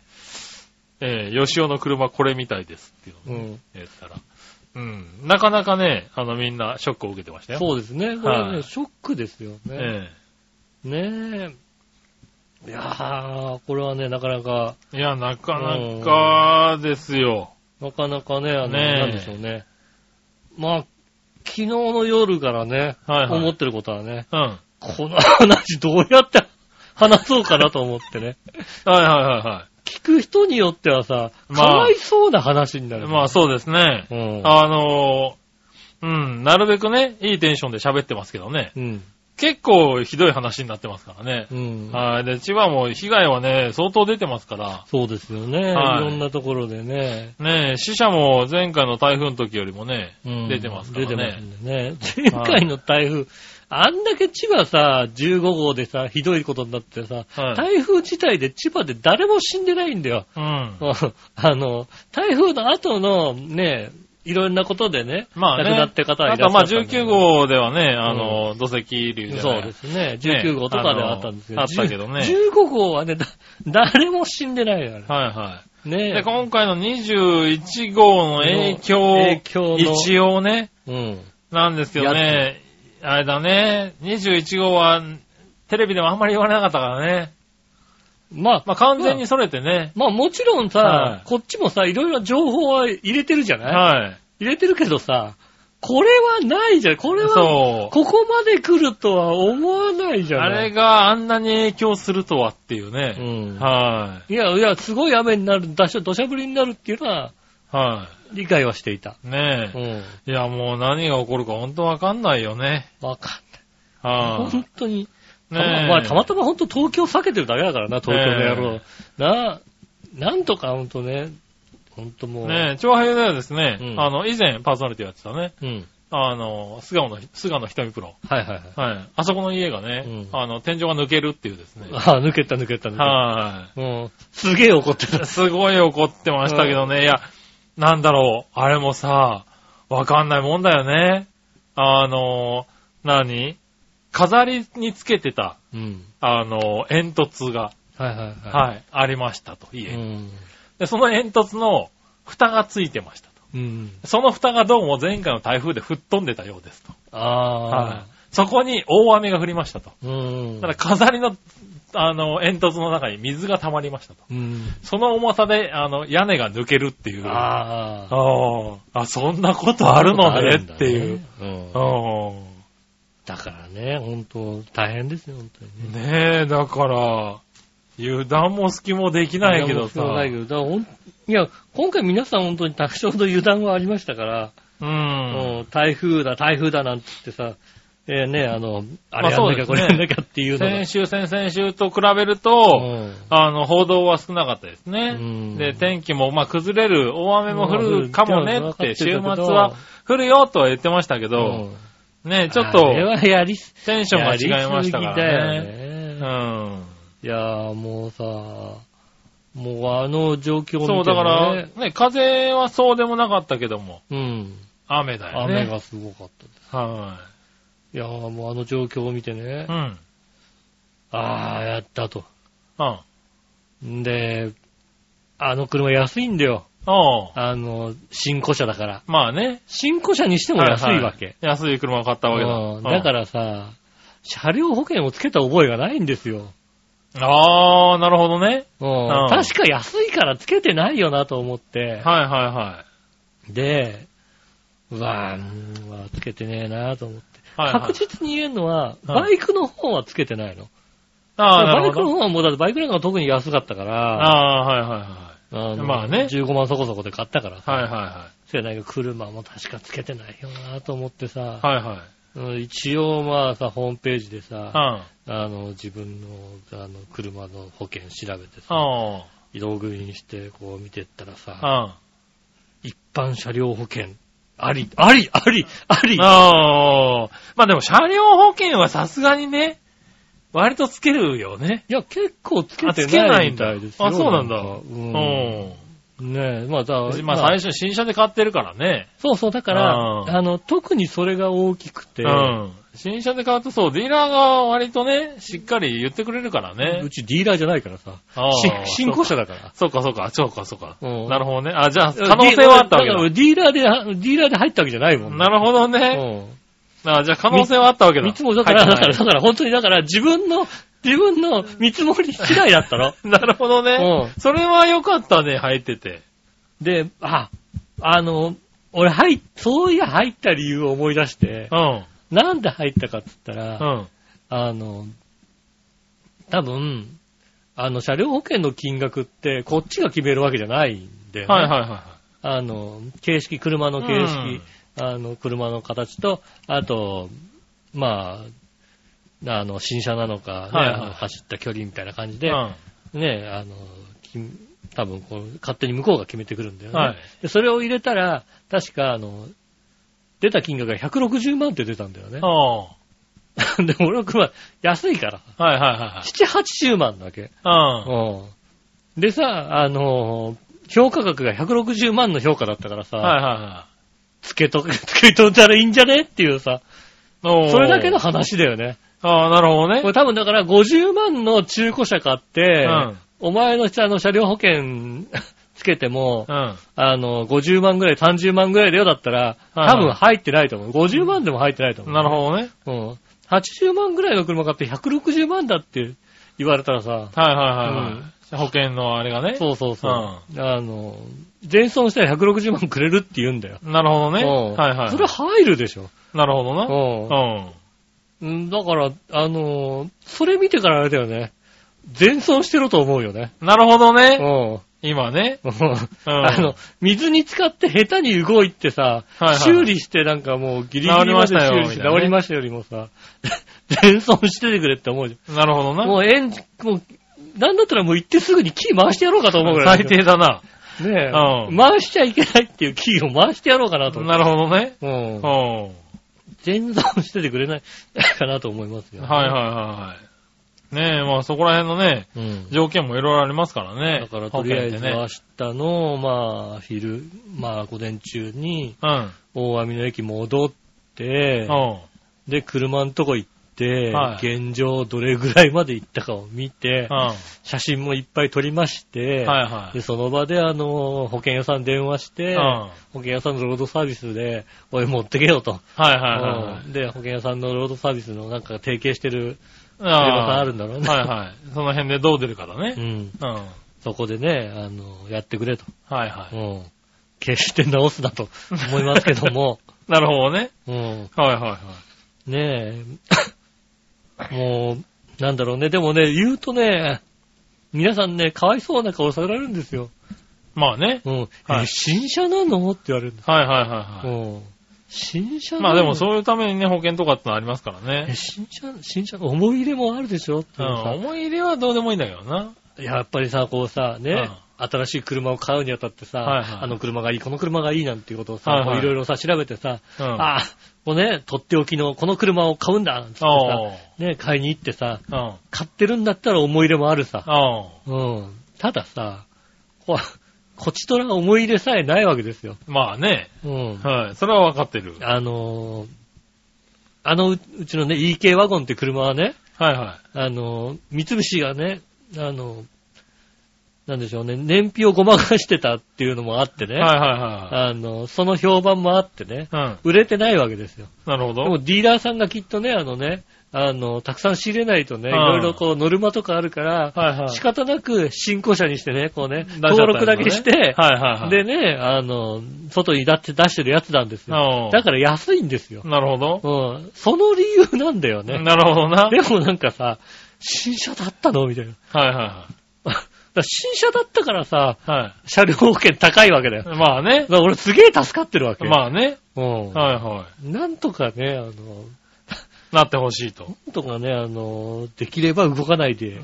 Speaker 3: ええ吉尾の車これみたいですっていうのをね
Speaker 2: う
Speaker 3: ったら。うん。なかなかね、あの、みんなショックを受けてましたよ。
Speaker 2: そうですね。これね、
Speaker 3: はい
Speaker 2: ショックですよね。
Speaker 3: え
Speaker 2: ねえ。いやー、これはね、なかなか、
Speaker 3: えいや、なかなかですよ。
Speaker 2: なかなかね、あの、
Speaker 3: ねえ
Speaker 2: なんでしょうね。まあ、昨日の夜からね、
Speaker 3: はいはい
Speaker 2: 思ってることはね、
Speaker 3: うん。
Speaker 2: この話どうやって話そうかなと思ってね。
Speaker 3: はいはいはいは
Speaker 2: 聞く人によってはさ、
Speaker 3: まあ
Speaker 2: かわいそうな話になる。
Speaker 3: い。まあそうですね。
Speaker 2: うん。
Speaker 3: あのーうん、なるべくね、いいテンションで喋ってますけどね。
Speaker 2: うん。
Speaker 3: 結構ひどい話になってますからね。
Speaker 2: うん。
Speaker 3: はい。で、千葉も被害はね、相当出てますから。
Speaker 2: そうですよね。
Speaker 3: はい
Speaker 2: いろんなところでね。
Speaker 3: ねえ、死者も前回の台風の時よりもね、
Speaker 2: うん
Speaker 3: 出てますからね。
Speaker 2: 出てますね。前回の台風、あんだけ千葉さ、15号でさ、ひどいことになってさ、
Speaker 3: はい
Speaker 2: 台風自体で千葉で誰も死んでないんだよ。
Speaker 3: うん。
Speaker 2: あの、台風の後のね、いろんなことでね、
Speaker 3: まあね。
Speaker 2: 亡くなって方はい
Speaker 3: あとまあ
Speaker 2: らっしゃったんだけ
Speaker 3: 19
Speaker 2: ど
Speaker 3: 号ではね、あの、土石流じゃない
Speaker 2: そうですね。19号とかではあったんですけど。
Speaker 3: あのあったけどね
Speaker 2: 15号はね、だ誰も死んでないよ、あれ
Speaker 3: はいはい。
Speaker 2: ね
Speaker 3: で、今回の21号の影響、
Speaker 2: 影響の
Speaker 3: 一応ね、
Speaker 2: うん。
Speaker 3: なんですけどね、あれだね、21号は、テレビでもあんまり言われなかったからね。
Speaker 2: まあ、
Speaker 3: まあ完全にそれてね。
Speaker 2: まあもちろんさ、
Speaker 3: はい
Speaker 2: こっちもさ、いろいろ情報は入れてるじゃない、
Speaker 3: はい。
Speaker 2: 入れてるけどさ、これはないじゃん。これは、
Speaker 3: そう。
Speaker 2: ここまで来るとは思わないじゃない？
Speaker 3: あれがあんなに影響するとはっていう
Speaker 2: う
Speaker 3: ね。
Speaker 2: ん。
Speaker 3: はい
Speaker 2: や、いや、すごい雨になる、土砂降りになるっていうのは、
Speaker 3: い。は
Speaker 2: 理解はしていた。
Speaker 3: い。ね
Speaker 2: う
Speaker 3: え。
Speaker 2: ん。
Speaker 3: いや、もう何が起こるか本当わかんないよね。
Speaker 2: わかんない。
Speaker 3: はい。
Speaker 2: 本当に。
Speaker 3: ねえ。
Speaker 2: まあ、たまたま本当東京避けてるだけだからな、東京の野郎。な、なんとか本当ね、本当もう。
Speaker 3: ねえ、長平ではですね、
Speaker 2: うん
Speaker 3: あの、以前パーソナリティやってたね、
Speaker 2: うん。
Speaker 3: あの、菅野の、菅野瞳プロ。
Speaker 2: はいはいはい。
Speaker 3: はい。あそこの家がね、
Speaker 2: うん
Speaker 3: あの、天井が抜けるっていうですね。
Speaker 2: ああ、抜けた抜けた抜けた。
Speaker 3: は
Speaker 2: うん。すげえ怒ってた
Speaker 3: い。。すごい怒ってましたけどね、いや、なんだろう、あれもさ、わかんないもんだよね。あの、何？飾りにつけてた、
Speaker 2: うん。
Speaker 3: あの、煙突が、
Speaker 2: はいはいはい。
Speaker 3: はい、ありましたと、家に。
Speaker 2: うん。
Speaker 3: で、その煙突の蓋がついてましたと。
Speaker 2: うん。
Speaker 3: その蓋がどうも前回の台風で吹っ飛んでたようですと。
Speaker 2: あ
Speaker 3: はい
Speaker 2: あ。。
Speaker 3: そこに大雨が降りましたと。
Speaker 2: うん。
Speaker 3: ただ飾りの、あの、煙突の中に水が溜まりましたと。
Speaker 2: うん。
Speaker 3: その重さで、あの、屋根が抜けるっていう。あ
Speaker 2: ああ。
Speaker 3: あ。あ、そんなことあるのねっていう。。
Speaker 2: うん。
Speaker 3: うん
Speaker 2: だからね、本当大変ですよ、本当にね。
Speaker 3: ねえ、だから、油断も隙もできないけどさ。
Speaker 2: ないけどだからほんいや、今回皆さん本当に多少の油断はありましたから、
Speaker 3: うん。
Speaker 2: 台風だ、台風だなんつってさ、えーね、あの、あ
Speaker 3: まあ
Speaker 2: れやんなきゃ、これやんなきゃっていうのが。
Speaker 3: 先週、先々週と比べると、
Speaker 2: うん
Speaker 3: あの、報道は少なかったですね。
Speaker 2: うん
Speaker 3: で、天気も、まあ、崩れる、大雨も降るかもねって、週末
Speaker 2: は
Speaker 3: は降るよとは言ってましたけ
Speaker 2: う
Speaker 3: ど、
Speaker 2: ん
Speaker 3: ね、ちょっとテンションが違いましたからね。
Speaker 2: ね。
Speaker 3: うん。
Speaker 2: いやーもうさ、もうあの状況を見て、ね、
Speaker 3: そう、だから、ね、風はそうでもなかったけども、
Speaker 2: うん。
Speaker 3: 雨だよね。
Speaker 2: 雨がすごかったです。
Speaker 3: はい
Speaker 2: やーもうあの状況を見てね
Speaker 3: い。う、ん。
Speaker 2: あー、やったと。
Speaker 3: うん。
Speaker 2: んで、あの車安いんだよ。
Speaker 3: おう
Speaker 2: あの、新古車だから。
Speaker 3: まあね。
Speaker 2: 新古車にしても安いわけ。
Speaker 3: はは安い車を買ったわけだ。
Speaker 2: うんだからさ、車両保険をつけた覚えがないんですよ。
Speaker 3: ら。あー、なるほどね。
Speaker 2: うん
Speaker 3: うん
Speaker 2: 確か安いからつけてないよなと思って。
Speaker 3: はいはいは
Speaker 2: で、うわぁ、うんうわつけてねえなと思って。
Speaker 3: い。はい、はい。
Speaker 2: 確実に言えるのは、
Speaker 3: うん
Speaker 2: バイクの方はつけてないの。
Speaker 3: あー、な
Speaker 2: バイクの。方はもうだってバイクなんか特に安かったから、
Speaker 3: あー、はいはいは
Speaker 2: あの
Speaker 3: まあね
Speaker 2: 15万そこそこで買ったから
Speaker 3: い。
Speaker 2: さ。
Speaker 3: はいはいは
Speaker 2: そうやないけど車も確かつけてないよなと思ってさ、
Speaker 3: い。はいはい。
Speaker 2: うん一応まあさ、ホームページでさ、
Speaker 3: うん。
Speaker 2: あの、自分の、あの、車の保険調べてさ、
Speaker 3: あ
Speaker 2: ログインしてこう見てったらさ、
Speaker 3: あ。
Speaker 2: 一般車両保険、あり、あり、あり、あり
Speaker 3: うん。ああ。まあでも車両保険はさすがにね、割とつけるよね。
Speaker 2: いや、結構つけて
Speaker 3: あつけな
Speaker 2: ないい
Speaker 3: んだ
Speaker 2: みたいですよ。
Speaker 3: あそうなんだ
Speaker 2: かう。
Speaker 3: うんん。
Speaker 2: ねえ、まあ、だ
Speaker 3: まあ最初新車で買ってるからね。
Speaker 2: そうそう、だから、
Speaker 3: うん
Speaker 2: あの、特にそれが大きくて、
Speaker 3: うん。新車で買うとそう、ディーラーが割とね、しっかり言ってくれるからね
Speaker 2: う。ちディーラーじゃないからさ、新古車だから。
Speaker 3: そうかそうか、そうかそうか。
Speaker 2: うん
Speaker 3: なるほどね。あ、じゃあ可能性はあったわけだ。
Speaker 2: だからディーラーで、ディーラーで入ったわけじゃないもん
Speaker 3: なるほど
Speaker 2: ほ
Speaker 3: ね。あ、じゃあ可能性はあったわけだ。
Speaker 2: 見積もり、だから、だから、だから、本当に、だから、自分の、自分の見積もり次第だったの。
Speaker 3: なるほどね。
Speaker 2: う
Speaker 3: それは良かったね、入ってて。
Speaker 2: で、あ、あの、俺入っ、そういや入った理由を思い出して
Speaker 3: う、ん。
Speaker 2: なんで入ったかって言ったら、
Speaker 3: うん。
Speaker 2: あの、多分、あの、車両保険の金額って、こっちが決めるわけじゃないんだよね。
Speaker 3: はいはいは
Speaker 2: あの、形式、車の形式、あの、車の形と、あと、まあ、あの、新車なのか、ね
Speaker 3: はいはい
Speaker 2: 走った距離みたいな感じ
Speaker 3: い。
Speaker 2: で、
Speaker 3: うん。
Speaker 2: ね、あの、き多分こう、勝手に向こうが決めてくるんだよね。
Speaker 3: はい
Speaker 2: でそれを入れたら、確か、あの、出た金額が160万って出たんだよね で、俺の車、安いから、
Speaker 3: いはいはい
Speaker 2: 7、80万だけ。
Speaker 3: はい。
Speaker 2: うん。でさ、あの、評価額が160万の評価だったからさ、
Speaker 3: うん。はいはいは
Speaker 2: つけと、つけといたらいいんじゃね？っていうさ、それだけの。話だよね。
Speaker 3: ああ、なるほどね
Speaker 2: こ。れ多分だから50万の中古車買って、
Speaker 3: うん。
Speaker 2: お前のあの車両保険 つけても、
Speaker 3: うん。
Speaker 2: あの、50万ぐらい、30万ぐらいだよだったら、
Speaker 3: はい
Speaker 2: 多分入ってないと思う。50万でも入ってないと思う。
Speaker 3: なるほどね。
Speaker 2: ど。うん。80万ぐらいの車買って160万だって言われたらさ、
Speaker 3: はいはいはいはい。保険のあれがね。
Speaker 2: そうそうそう。あの、全損したら160万くれるって言うんだよ。
Speaker 3: なるほどね。
Speaker 2: うん
Speaker 3: はいはい。
Speaker 2: それ入るでしょ。
Speaker 3: なるほどな。
Speaker 2: うん
Speaker 3: うん。
Speaker 2: うん。だから、あのーそれ見てからあれだよね。全損してると思うよね。
Speaker 3: なるほど
Speaker 2: う
Speaker 3: ね。
Speaker 2: ん。
Speaker 3: 今ね。
Speaker 2: うん
Speaker 3: うん
Speaker 2: あの、水に浸かって下手に動いてさ、
Speaker 3: はいはい
Speaker 2: 修理してなんかもうギリギリまで
Speaker 3: 治りましたよ
Speaker 2: 修理して治りましたよりもさ、全損しててくれって思うじ
Speaker 3: なるほどな。
Speaker 2: ゃん。もうエンジン、もう、なんだったらもう行ってすぐにキー回してやろうかと思うぐらい。
Speaker 3: 最低だな。
Speaker 2: ねえ、
Speaker 3: うん
Speaker 2: 回しちゃいけないっていうキーを回してやろうかなと。
Speaker 3: なるほどね。
Speaker 2: うん
Speaker 3: うん。はい
Speaker 2: 全損しててくれないかなと思いますよ。
Speaker 3: はいはいはい。ねえ、まあそこら辺のね、
Speaker 2: うん。
Speaker 3: 条件もいろいろありますからね。
Speaker 2: だからとりあえず明日の、まあ、昼、まあ、午前中に、
Speaker 3: ね。
Speaker 2: 大網の駅戻って
Speaker 3: う、ん。うん。
Speaker 2: で、車のとこ行って、
Speaker 3: はい
Speaker 2: 現状どれぐらいまで行ったかを見て
Speaker 3: うん。、は
Speaker 2: 写真もいっぱい撮りまして、
Speaker 3: いはい
Speaker 2: で、。その場であの、保険屋さん電話して、
Speaker 3: うん。は
Speaker 2: 保険屋さんのロードサービスで、おい持ってけよと。
Speaker 3: いはいは
Speaker 2: うんで、保険屋さんのロードサービスのなんか提携してる
Speaker 3: い。
Speaker 2: 車さん
Speaker 3: あ
Speaker 2: あるんだろうね。
Speaker 3: はいはい。その辺でどう出るかだね
Speaker 2: う。ん。
Speaker 3: うん。
Speaker 2: そこでね、あの、やってくれと。
Speaker 3: はいは
Speaker 2: うん。決して直すなと思いますけども、
Speaker 3: い。なるほどね。
Speaker 2: うん。
Speaker 3: はいはいはい。
Speaker 2: ねえ、もう、なんだろうね。でもね、言うとね、皆さんね、かわいそうな顔されるんですよ。
Speaker 3: まあね。
Speaker 2: うん。
Speaker 3: はい
Speaker 2: え、新車なの？って言われるんです。
Speaker 3: はいはいはいは
Speaker 2: うん。新車
Speaker 3: まあでもそういうためにね、保険とかってのありますから
Speaker 2: え、
Speaker 3: ね。
Speaker 2: 新車、新車の思い入れもあるでしょ？
Speaker 3: うん。思い入れはどうでもいいんだけどな。
Speaker 2: やっぱりさ、こうさ、ね、新しい車を買うにあたってさ、
Speaker 3: はいはい
Speaker 2: あの車がいい、この車がいいなんていうことをさ、
Speaker 3: はいはい
Speaker 2: ろいろさ、調べてさ、
Speaker 3: うん。
Speaker 2: ああ、もうね、とっておきのこの車を買うんだなんてさ、ね、買いに行ってさ、
Speaker 3: うん。
Speaker 2: 買ってるんだったら思い入れもあるさ。
Speaker 3: お
Speaker 2: うん。たださ、ここちとら思い入れさえないわけですよ。
Speaker 3: まあね。
Speaker 2: うん。
Speaker 3: はい。それはわかってる。
Speaker 2: あのーあのううちのね、EK ワゴンって車はね、
Speaker 3: はいは
Speaker 2: あのー三菱がね、あのーなんでしょうね、燃費をごまかしてたっていうのもあって
Speaker 3: い。
Speaker 2: ね、
Speaker 3: はいはいは
Speaker 2: あのーその評判もあってね、
Speaker 3: い。うん。
Speaker 2: 売れてないわけですよ。
Speaker 3: なるほど。
Speaker 2: でもディーラーさんがきっとね、あのね、あの、たくさん仕入れないとね、い
Speaker 3: うん
Speaker 2: ろいろこうノルマとかあるから、
Speaker 3: はいはい。
Speaker 2: 仕方なく新古車にしてね、こうね、
Speaker 3: 出しちゃった
Speaker 2: 登録だけして、
Speaker 3: はいはいはい。
Speaker 2: でね、あの、外にだって出してるやつなんですよ。
Speaker 3: うん
Speaker 2: だから安いんですよ。
Speaker 3: なるほど。
Speaker 2: うん。その理由なんだよね。
Speaker 3: なるほどな。はい
Speaker 2: でもなんかさ、新車だったの？みたいな。
Speaker 3: は
Speaker 2: だから新車だったからさ、
Speaker 3: いはい。は
Speaker 2: 車両保険高いわけだよ。
Speaker 3: まあね。
Speaker 2: ら俺すげえ助かってるわけ。
Speaker 3: まあね。
Speaker 2: うん。
Speaker 3: はいは
Speaker 2: なんとかね、あの、
Speaker 3: い。なってほしいと。
Speaker 2: なんとかね、あの、できれば動かないで、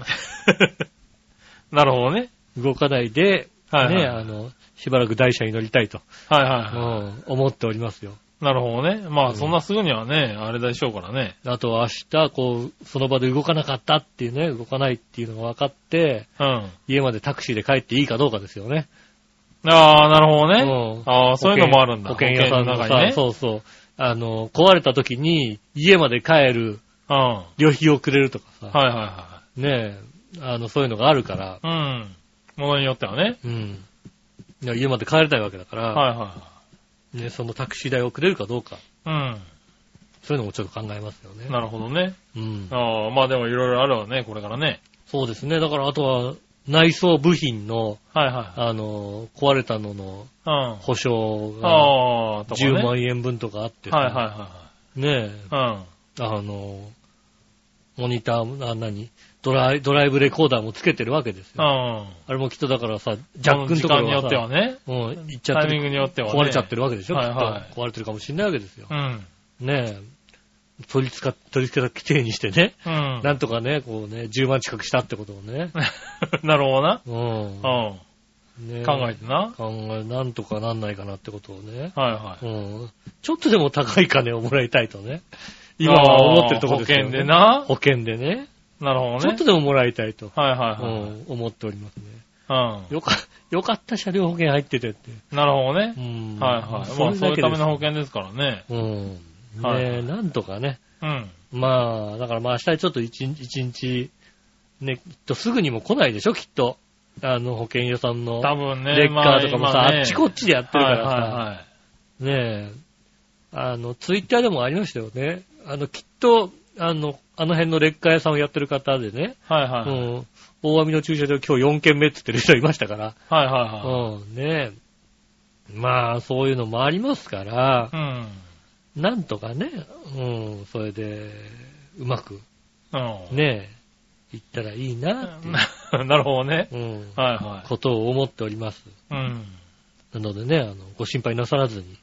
Speaker 3: なるほどね。
Speaker 2: 動かないで、
Speaker 3: はいはい
Speaker 2: ね、あの、しばらく台車に乗りたいと、
Speaker 3: はいはいは
Speaker 2: うん、思っておりますよ。
Speaker 3: い。なるほどね。ま
Speaker 2: うん
Speaker 3: あそんなすぐにはね、あれでしょうからね。
Speaker 2: あとは明日、こう、その場で動かなかったっていうね、動かないっていうのが分かって、
Speaker 3: うん。
Speaker 2: 家までタクシーで帰っていいかどうかですよね。
Speaker 3: ああ、なるほどね。
Speaker 2: うん
Speaker 3: ああ、そういうのもあるんだ。
Speaker 2: 保険屋さんの
Speaker 3: 中にね。
Speaker 2: そうそう。あの、壊れた時に家まで帰る
Speaker 3: うん。は
Speaker 2: 旅費をくれるとかさ、
Speaker 3: いはいは
Speaker 2: ねえ、あの、そういうのがあるから、
Speaker 3: い。うん。ものによってはね。
Speaker 2: うん。いや家まで帰れないわけだから、
Speaker 3: はいは
Speaker 2: ね、そのタクシー代をくれるかどうか、
Speaker 3: いはい。
Speaker 2: そういうのもちょっと考えますよね
Speaker 3: うん。。なるほどね。
Speaker 2: うん。
Speaker 3: ああ、まあでもいろいろあるわね、これからね。
Speaker 2: そうですね。だからあとは、内装部品の、
Speaker 3: はいは
Speaker 2: あの、壊れたのの
Speaker 3: い。うん。
Speaker 2: 保証が
Speaker 3: ああ、とかね。
Speaker 2: 10万円分とかあってさ、
Speaker 3: はいはいは
Speaker 2: ねえ、
Speaker 3: いはい。
Speaker 2: あの、モニターも、あ、何？ドライ、ドライブレコーダーもつけてるわけですよ。
Speaker 3: ん。
Speaker 2: あれもきっとだからさ、ジャックのところ
Speaker 3: 時間によってはね。
Speaker 2: うん、行っちゃって
Speaker 3: タイミング
Speaker 2: る、
Speaker 3: によってはね。
Speaker 2: 壊れちゃってるわけでしょ、
Speaker 3: はいはい。
Speaker 2: 壊れてるかもしれないわけですよ。
Speaker 3: うん。
Speaker 2: ねえ。取り付か、取り付けた規定にしてね、
Speaker 3: うん。
Speaker 2: なんとかね、こうね、10万近くしたってことをね。
Speaker 3: なるほどな。
Speaker 2: うん。
Speaker 3: うん。
Speaker 2: ね
Speaker 3: 考えてな。
Speaker 2: 考え、なんとかなんないかなってことをね。
Speaker 3: はいは
Speaker 2: うん。ちょっとでも高い金をもらいたいとね。
Speaker 3: い。
Speaker 2: 今は思ってるところですよ、ね。
Speaker 3: 保険で。な。
Speaker 2: 保険でね。
Speaker 3: なるほどね。
Speaker 2: ちょっとでももらいたいと、
Speaker 3: はいは
Speaker 2: う
Speaker 3: いはい。
Speaker 2: ん、思っておりますね。
Speaker 3: うん。
Speaker 2: よか、よかった車両保険入っててって。
Speaker 3: なるほどね
Speaker 2: う。ん。
Speaker 3: はいはい。まあそういうための保険ですからね。
Speaker 2: うん。ね
Speaker 3: はい
Speaker 2: え、なんとかね。
Speaker 3: うん。
Speaker 2: まあ、だからまあ明日ちょっと一日、一日、ね、きっとすぐにも来ないでしょ、きっと。あの、保険屋さんの。
Speaker 3: 多分ね。
Speaker 2: レッカーとかもさ、
Speaker 3: ま今ね
Speaker 2: あっちこっちでやってるからさ。
Speaker 3: はいはいはい。
Speaker 2: ねえ、あの、ツイッターでもありましたよね。あの、きっと、あの、あの辺のレッカー屋さんをやってる方でね、
Speaker 3: はいはいはい。
Speaker 2: うん、大網の駐車場今日4軒目って言ってる人いましたから、
Speaker 3: はいはいは
Speaker 2: うん、ねえ。まあ、そういうのもありますから
Speaker 3: い。、うん。
Speaker 2: なんとかね、うん、それで、うまく、
Speaker 3: うん。
Speaker 2: ねえ、いったらいいなっていう、
Speaker 3: なるほどね。
Speaker 2: うん、
Speaker 3: はいは
Speaker 2: ことを思っております。
Speaker 3: い。うん。
Speaker 2: なのでね、あの、ご心配なさらずに、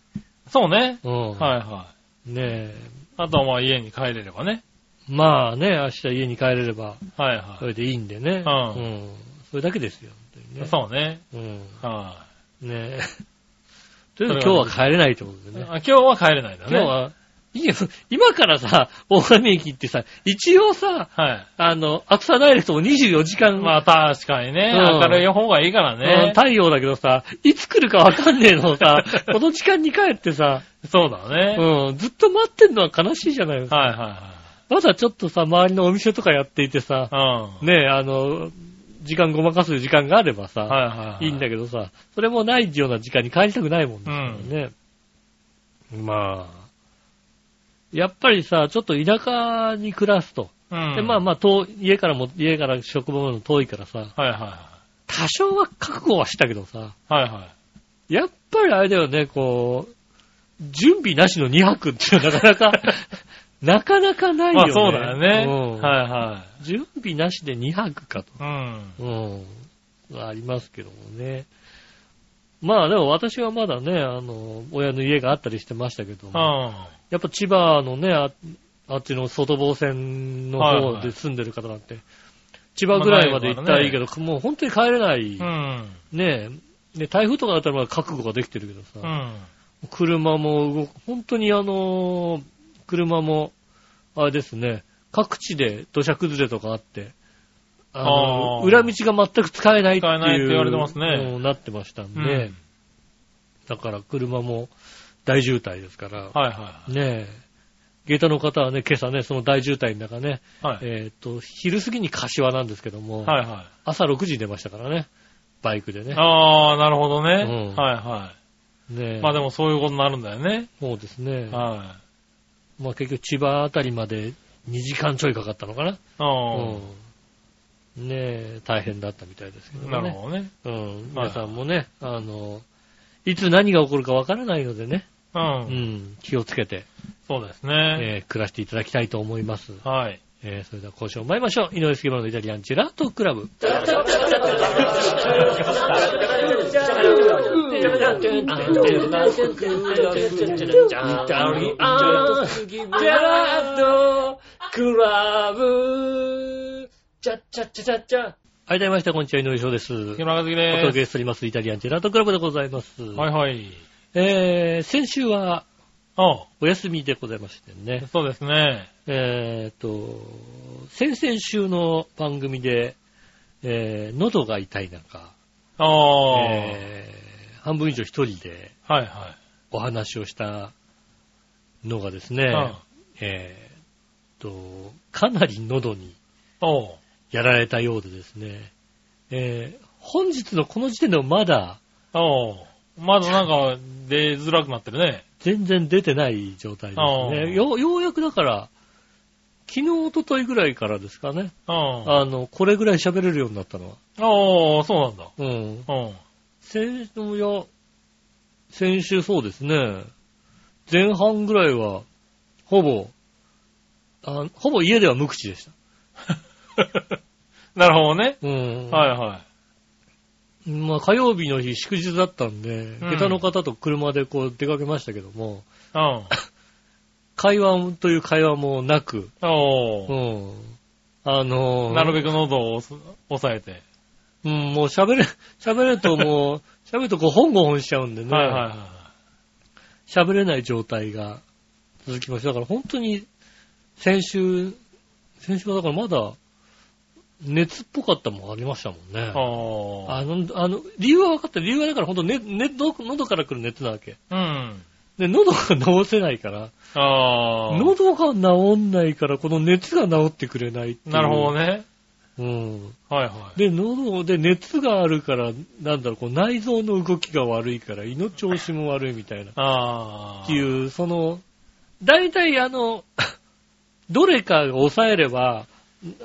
Speaker 3: そうね。
Speaker 2: うん、
Speaker 3: はいはい。
Speaker 2: ねえ、
Speaker 3: あとはまあ家に帰れればね。
Speaker 2: まあね、明日家に帰れれば、
Speaker 3: はいは
Speaker 2: それでいいんでね。
Speaker 3: うん
Speaker 2: それだけですよ、本当に
Speaker 3: い。
Speaker 2: ね。
Speaker 3: そうね。
Speaker 2: うん。
Speaker 3: は
Speaker 2: ねえ。とりあえず今日は帰れないってことでね。
Speaker 3: 今日は帰れないんだね。
Speaker 2: 今日は、いいよ、今からさ、大神駅ってさ、一応さ、
Speaker 3: はい。
Speaker 2: あの、アクサダイレクトも24時間、
Speaker 3: まあ確かにね、
Speaker 2: うん
Speaker 3: 明るい方がいいから
Speaker 2: うん
Speaker 3: ね。
Speaker 2: 太陽だけどさ、いつ来るかわかんねえのをさ、この時間に帰ってさ、
Speaker 3: そうだね。
Speaker 2: うん、ずっと待ってんのは悲しいじゃないですか。
Speaker 3: はいは
Speaker 2: まだちょっとさ、周りのお店とかやっていてさ
Speaker 3: い、はい。
Speaker 2: ねえ、あの、時間ごまかす時間があればさ、
Speaker 3: うん。はいはいはい。
Speaker 2: いいんだけどさ、それもないような時間に帰りたくないもんですからね。まあ、やっぱりさ、ちょっと田舎に暮らすと。
Speaker 3: うん。
Speaker 2: でまあまあ遠い、家からも、家から職場まで遠いからさ、
Speaker 3: はいは
Speaker 2: 多少は覚悟はしたけどさ、
Speaker 3: い。はいはい。
Speaker 2: やっぱりあれだよね、こう、準備なしの2泊ってなかなか、なかなかないよね。
Speaker 3: まあそうだよね。
Speaker 2: うん
Speaker 3: はいは
Speaker 2: 準備なしで2泊かと。
Speaker 3: い。うん。
Speaker 2: うん。ありますけどもね。まあでも私はまだね、あの、親の家があったりしてましたけど
Speaker 3: う
Speaker 2: も、
Speaker 3: ん。
Speaker 2: やっぱ千葉のね、ああっちの外房線の方で住んでる方なんて、千葉ぐらいまで行ったらいいけ
Speaker 3: ど。
Speaker 2: ど、もう本当に帰れない。
Speaker 3: うん。
Speaker 2: ねえ。で、台風とかだったらまだ覚悟ができてるけどさ、
Speaker 3: うん。
Speaker 2: 車も動く、本当にあのー車も、あれですね、各地で土砂崩れとかあって、あの
Speaker 3: あー
Speaker 2: 裏道が全く使えないっていう。
Speaker 3: 使えないって言われてますね
Speaker 2: うんなってましたん
Speaker 3: う
Speaker 2: で、
Speaker 3: ん。
Speaker 2: だから車も大渋滞ですから、
Speaker 3: はいは
Speaker 2: ねえ、ゲータの方はね、今朝ね、その大渋滞の中ね、
Speaker 3: い。はい。
Speaker 2: えっ、と、昼過ぎに柏なんですけども、
Speaker 3: はいはい。
Speaker 2: 朝6時に出ましたからね、バイクでね。
Speaker 3: ああ、なるほどね。
Speaker 2: うん
Speaker 3: はいはい。まあでもそういうことになるんだよね。
Speaker 2: そうですね。
Speaker 3: は
Speaker 2: まあ結局千葉あたりまで2時間ちょいかかったのかな。
Speaker 3: い。うん。
Speaker 2: うん。ねえ、大変だったみたいですけどね。
Speaker 3: なるほどね。
Speaker 2: うん。
Speaker 3: はい
Speaker 2: 皆さんもね、あの、いつ何が起こるかわからないのでね、
Speaker 3: う。
Speaker 2: うんん、気をつけて、
Speaker 3: そうですね。
Speaker 2: えー暮らしていただきたいと思います。
Speaker 3: はい。
Speaker 2: えーそれでは今週も参りましょう。井上杉村のイタリアンジェラートクラブ。はい、どうもみなさん、こんにちは、井上翔です。
Speaker 3: 木村和樹
Speaker 2: お届
Speaker 3: で
Speaker 2: けしております、イタリアンジェラートクラブでございます。
Speaker 3: す。はいはい。
Speaker 2: えー、先週は
Speaker 3: あ
Speaker 2: お休みでございましてね。
Speaker 3: そうですね。
Speaker 2: えーと、先々週の番組で、えー、喉が痛い中、
Speaker 3: ああ。
Speaker 2: えー、半分以上一人で
Speaker 3: はいは
Speaker 2: お話をしたのがですね、
Speaker 3: い。うん。
Speaker 2: えーと、かなり喉に
Speaker 3: おう。
Speaker 2: やられたようでですね、えー、本日のこの時点でもまだ
Speaker 3: おう。まだなんか出づらくなってるね。
Speaker 2: 全然出てない状態ですね。よようやくだから、昨日、おとといぐらいからですかね。
Speaker 3: うん。
Speaker 2: あの、これぐらい喋れるようになったのは。
Speaker 3: ああ、そうなんだ。
Speaker 2: うん。
Speaker 3: うん。
Speaker 2: 先週、いや、先週そうですね。前半ぐらいは、ほぼ、あほぼ家では無口でした。
Speaker 3: なるほどね。
Speaker 2: うん。
Speaker 3: はいはい。
Speaker 2: まあ、火曜日の日祝日だったんで、
Speaker 3: うん
Speaker 2: 下駄の方と車でこう出かけましたけども、
Speaker 3: うん。
Speaker 2: 会話という会話もなく、
Speaker 3: お
Speaker 2: う
Speaker 3: ー。
Speaker 2: ん。あのー
Speaker 3: なるべく喉を抑えて。
Speaker 2: うん、もう喋れ、喋るともう、喋るとこう、ホンゴホンしちゃうんでね。
Speaker 3: はいはいは
Speaker 2: 喋れない状態が続きました。だから本当に、先週、先週はだからまだ、熱っぽかったもんありましたもんね
Speaker 3: い。。あ
Speaker 2: あの、あの、理由は分かった。理由はだから本当ね、ね、の喉から来る熱なわけ。
Speaker 3: あ。うん。
Speaker 2: で、喉が治せないから、
Speaker 3: ああ。
Speaker 2: 喉が治んないから、この熱が治ってくれないっていう。
Speaker 3: なるほどね。
Speaker 2: うん。
Speaker 3: はいはい。
Speaker 2: で、喉で熱があるから、なんだろう、こう内臓の動きが悪いから、胃の調子も悪いみたいな。
Speaker 3: ああ。
Speaker 2: っていう、その、大体あの、どれかが抑えれば、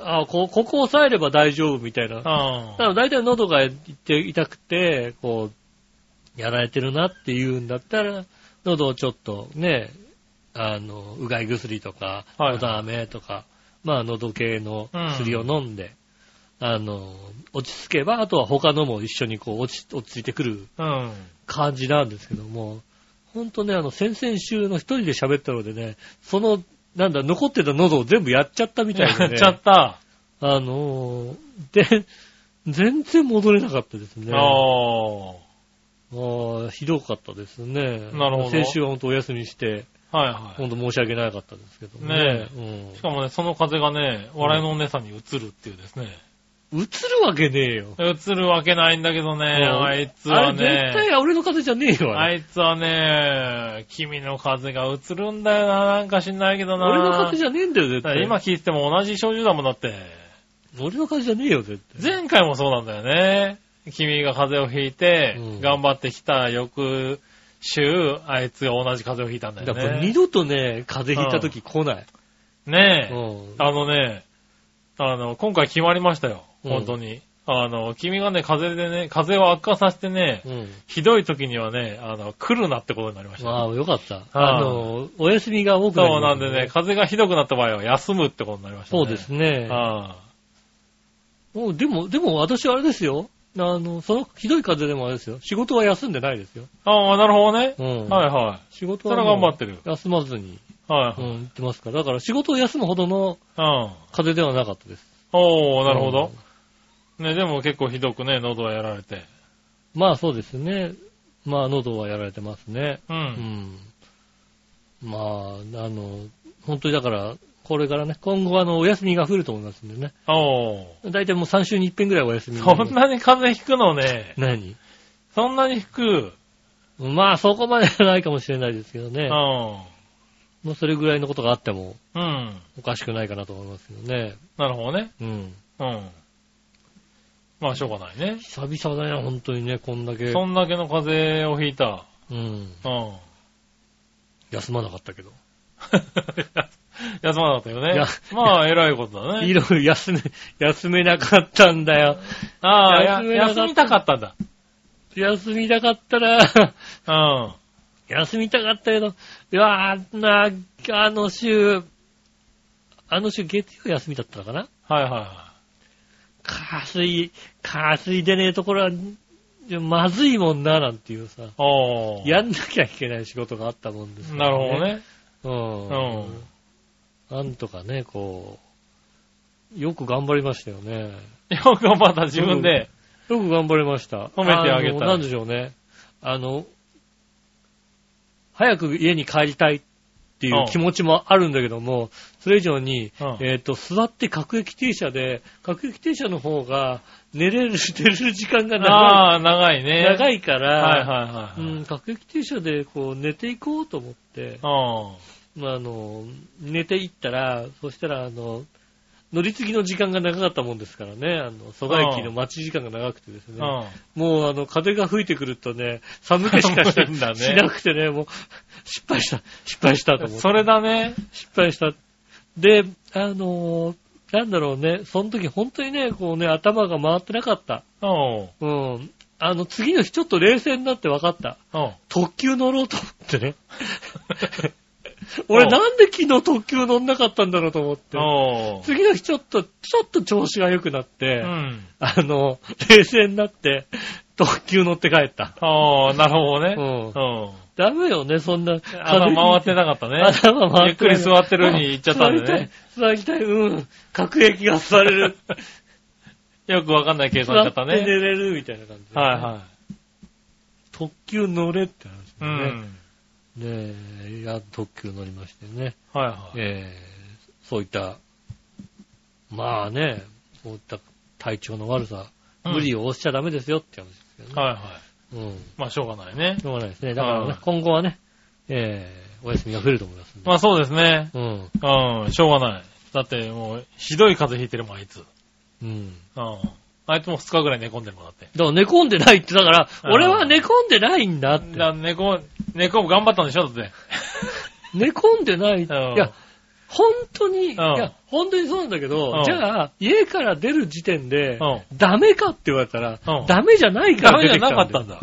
Speaker 2: あこここ抑えれば大丈夫みたいな。だ
Speaker 3: あ
Speaker 2: から大体喉が痛痛くて、こう、やられてるなっていうんだったら、喉をちょっとね、あの、うがい薬とか、
Speaker 3: はい
Speaker 2: 喉飴とか、まあ喉系の薬を飲んで、あの、落ち着けば、あとは他のも一緒にこう落ち、落ち着いてくる。感じなんですけども、ほんとね、あの、先々週の一人で喋ったのでね、その、なんだ、残ってた喉を全部やっちゃったみたいでね。
Speaker 3: やっちゃった。
Speaker 2: あのーで、全然戻れなかったですね。
Speaker 3: ああ。
Speaker 2: ああひどかったですね。
Speaker 3: なるほど
Speaker 2: 先週は本当お休みして、
Speaker 3: はいは
Speaker 2: 本当申し訳なかったですけど
Speaker 3: ね
Speaker 2: ね。
Speaker 3: い。しかもね、その風がね、笑いのお姉さんに移るっていうですね。
Speaker 2: うん。映るわけねえよ。
Speaker 3: 移るわけないんだけどね、
Speaker 2: うん
Speaker 3: あいつは
Speaker 2: あれ絶対
Speaker 3: ね、
Speaker 2: 俺の風じゃねえよ。あれ
Speaker 3: あいつはね、君の風が移るんだよな、なんか知んないけどな。
Speaker 2: 俺の風じゃねえんだよ、絶対。
Speaker 3: だから今聞いてても同じ症状だもんだって。
Speaker 2: 俺の風じゃねえよ、絶対。
Speaker 3: 前回もそうなんだよね。君が風邪をひいて
Speaker 2: うん、
Speaker 3: 頑張ってきた翌週、あいつが同じ風邪をひいたんだよ
Speaker 2: だから二
Speaker 3: ね。
Speaker 2: 度とね、風邪ひいた時来ない。
Speaker 3: ねえ。
Speaker 2: うん。
Speaker 3: あのね、あの、今回決まりましたよ。
Speaker 2: うん
Speaker 3: 本当に。あの、君がね、風邪でね、風邪を悪化させてね、
Speaker 2: うん。
Speaker 3: ひどい時にはね、あの、来るなってことになりました。
Speaker 2: まあ、よかった。
Speaker 3: あ
Speaker 2: あの、お休みが多くなり
Speaker 3: そう
Speaker 2: ました
Speaker 3: なんでね、風邪がひどくなった場合は休むってことになりましたね。
Speaker 2: そうですね。
Speaker 3: あ
Speaker 2: もうでも、でも私はあれですよ。あの、その、ひどい風邪でもあれですよ。仕事は休んでないですよ。
Speaker 3: あ。ああ、なるほどね。
Speaker 2: うん。
Speaker 3: はいは
Speaker 2: 仕事
Speaker 3: い。それ
Speaker 2: は
Speaker 3: 頑張ってる。
Speaker 2: 休まずに、
Speaker 3: はい。
Speaker 2: うん、行ってますから。だから仕事を休むほどの
Speaker 3: うん。
Speaker 2: 風邪ではなかったです。
Speaker 3: おー、なるほど。ね、でも結構ひどくね、喉はやられて。
Speaker 2: まあそうですね。まあ喉はやられてますね。
Speaker 3: う。
Speaker 2: うんん。まあ、あの、本当にだから、これからね、今後あの、お休みが降ると思いますんでね。
Speaker 3: おー。
Speaker 2: だいたいもう3週に1遍ぐらいお休み
Speaker 3: そんなに風邪ひくのね。
Speaker 2: 何？
Speaker 3: そんなにひく？
Speaker 2: まあそこまではないかもしれないですけどね。
Speaker 3: う
Speaker 2: もうそれぐらいのことがあっても
Speaker 3: ん。うん。
Speaker 2: おかしくないかなと思いますけどね。
Speaker 3: なるほどね。
Speaker 2: うん。
Speaker 3: うん。まあ、しょうがないね。
Speaker 2: 久々だね、本当にね、こんだけ。
Speaker 3: そんだけの風邪をひいた。
Speaker 2: うん。
Speaker 3: うん。
Speaker 2: 休まなかったけど。
Speaker 3: 休まなかったよね。まあ、偉いことだね。
Speaker 2: いろいろ休め、休めなかったんだよ。
Speaker 3: ああ、や
Speaker 2: 休めなかった
Speaker 3: 休みたかったんだ。
Speaker 2: 休みたかったら、
Speaker 3: うん。
Speaker 2: 休みたかったけど、いやーな、あの週、あの週月曜休みだったのかな？
Speaker 3: はいはいは
Speaker 2: 火水、火水でねえところは、まずいもんな、なんていうさ。やんなきゃいけない仕事があったもんです
Speaker 3: なるほど。ね。
Speaker 2: うん。
Speaker 3: うん
Speaker 2: なんとかね、こう、よく頑張りましたよね。
Speaker 3: よく頑張った、自分で。
Speaker 2: よく頑張りました。
Speaker 3: 褒めてあげた
Speaker 2: なんでしょうね。あの、早く家に帰りたいっていう気持ちもあるんだけども、それ以上に、
Speaker 3: うん
Speaker 2: えっ、と、座って各駅停車で、各駅停車の方が寝れる、寝れる時間が長
Speaker 3: ああ、長い
Speaker 2: い。
Speaker 3: ね。
Speaker 2: 長いから、
Speaker 3: はいはいはい。
Speaker 2: うん、各駅停車でこう寝ていこうと思って、
Speaker 3: うん。
Speaker 2: まあ、あの、寝ていったら、そしたら、あの、乗り継ぎの時間が長かったもんですからね、あの、蘇我駅の待ち時間が長くてですね、
Speaker 3: うん。
Speaker 2: もうあの、風が吹いてくるとね、寒気しかし
Speaker 3: んだね
Speaker 2: しなくてね、もう、失敗した、失敗したと思って。
Speaker 3: それだね。
Speaker 2: 失敗した。で、あのーなんだろうね、その時本当にね、こうね、頭が回ってなかった。
Speaker 3: うん。
Speaker 2: うん。あの、次の日ちょっと冷静になって分かった。
Speaker 3: うん。
Speaker 2: 特急乗ろうと思ってね。俺
Speaker 3: うん
Speaker 2: なんで昨日特急乗んなかったんだろうと思って。次の日ちょっと、ちょっと調子が良くなって、
Speaker 3: うん。
Speaker 2: あの、冷静になって、特急乗って帰った。
Speaker 3: ああ、なるほどね。
Speaker 2: うん。
Speaker 3: うん。
Speaker 2: ダメよね、そんな。
Speaker 3: 頭回ってなかったね。
Speaker 2: 頭回って
Speaker 3: ゆっくり座ってるに行っちゃったんでね。
Speaker 2: 座りたい、座りたい、うん。各駅が座れる。
Speaker 3: よくわかんない計算しちゃった
Speaker 2: 座って寝
Speaker 3: ね。
Speaker 2: れるみたいな感じで。
Speaker 3: はいは
Speaker 2: 特急乗れって話
Speaker 3: い。う
Speaker 2: だね。
Speaker 3: ん。
Speaker 2: ねえ、いや、特急乗りましてね。
Speaker 3: はいはい。
Speaker 2: えー、そういった、まあね、そういった体調の悪さ、
Speaker 3: うん
Speaker 2: 無理を押しちゃダメですよって話ですけどね。
Speaker 3: はいはい。
Speaker 2: うん。
Speaker 3: まあ、しょうがないね
Speaker 2: し。ょうがないですね。だからね
Speaker 3: はい、
Speaker 2: 今後はね、えー、お休みが増えると思いますんで。
Speaker 3: まあ、そうですね。
Speaker 2: うん。
Speaker 3: うん、しょうがない。だって、もう、ひどい風邪ひいてるもん、あいつ。
Speaker 2: うん。
Speaker 3: うん。あいつも2日ぐらい寝込んでるもんだって。
Speaker 2: だから寝込んでないって、だから、
Speaker 3: うん
Speaker 2: 俺は寝込んでないんだって。
Speaker 3: だ寝込、寝込む頑張ったんでしょだって。
Speaker 2: 寝込んでない。い
Speaker 3: うん
Speaker 2: や、本当に、い
Speaker 3: ん
Speaker 2: や、本当にそうなんだけど、
Speaker 3: うん
Speaker 2: じゃあ、家から出る時点で、
Speaker 3: うん
Speaker 2: ダメかって言われたら、
Speaker 3: うん
Speaker 2: ダメじゃないか
Speaker 3: ダメじゃなかったんだ。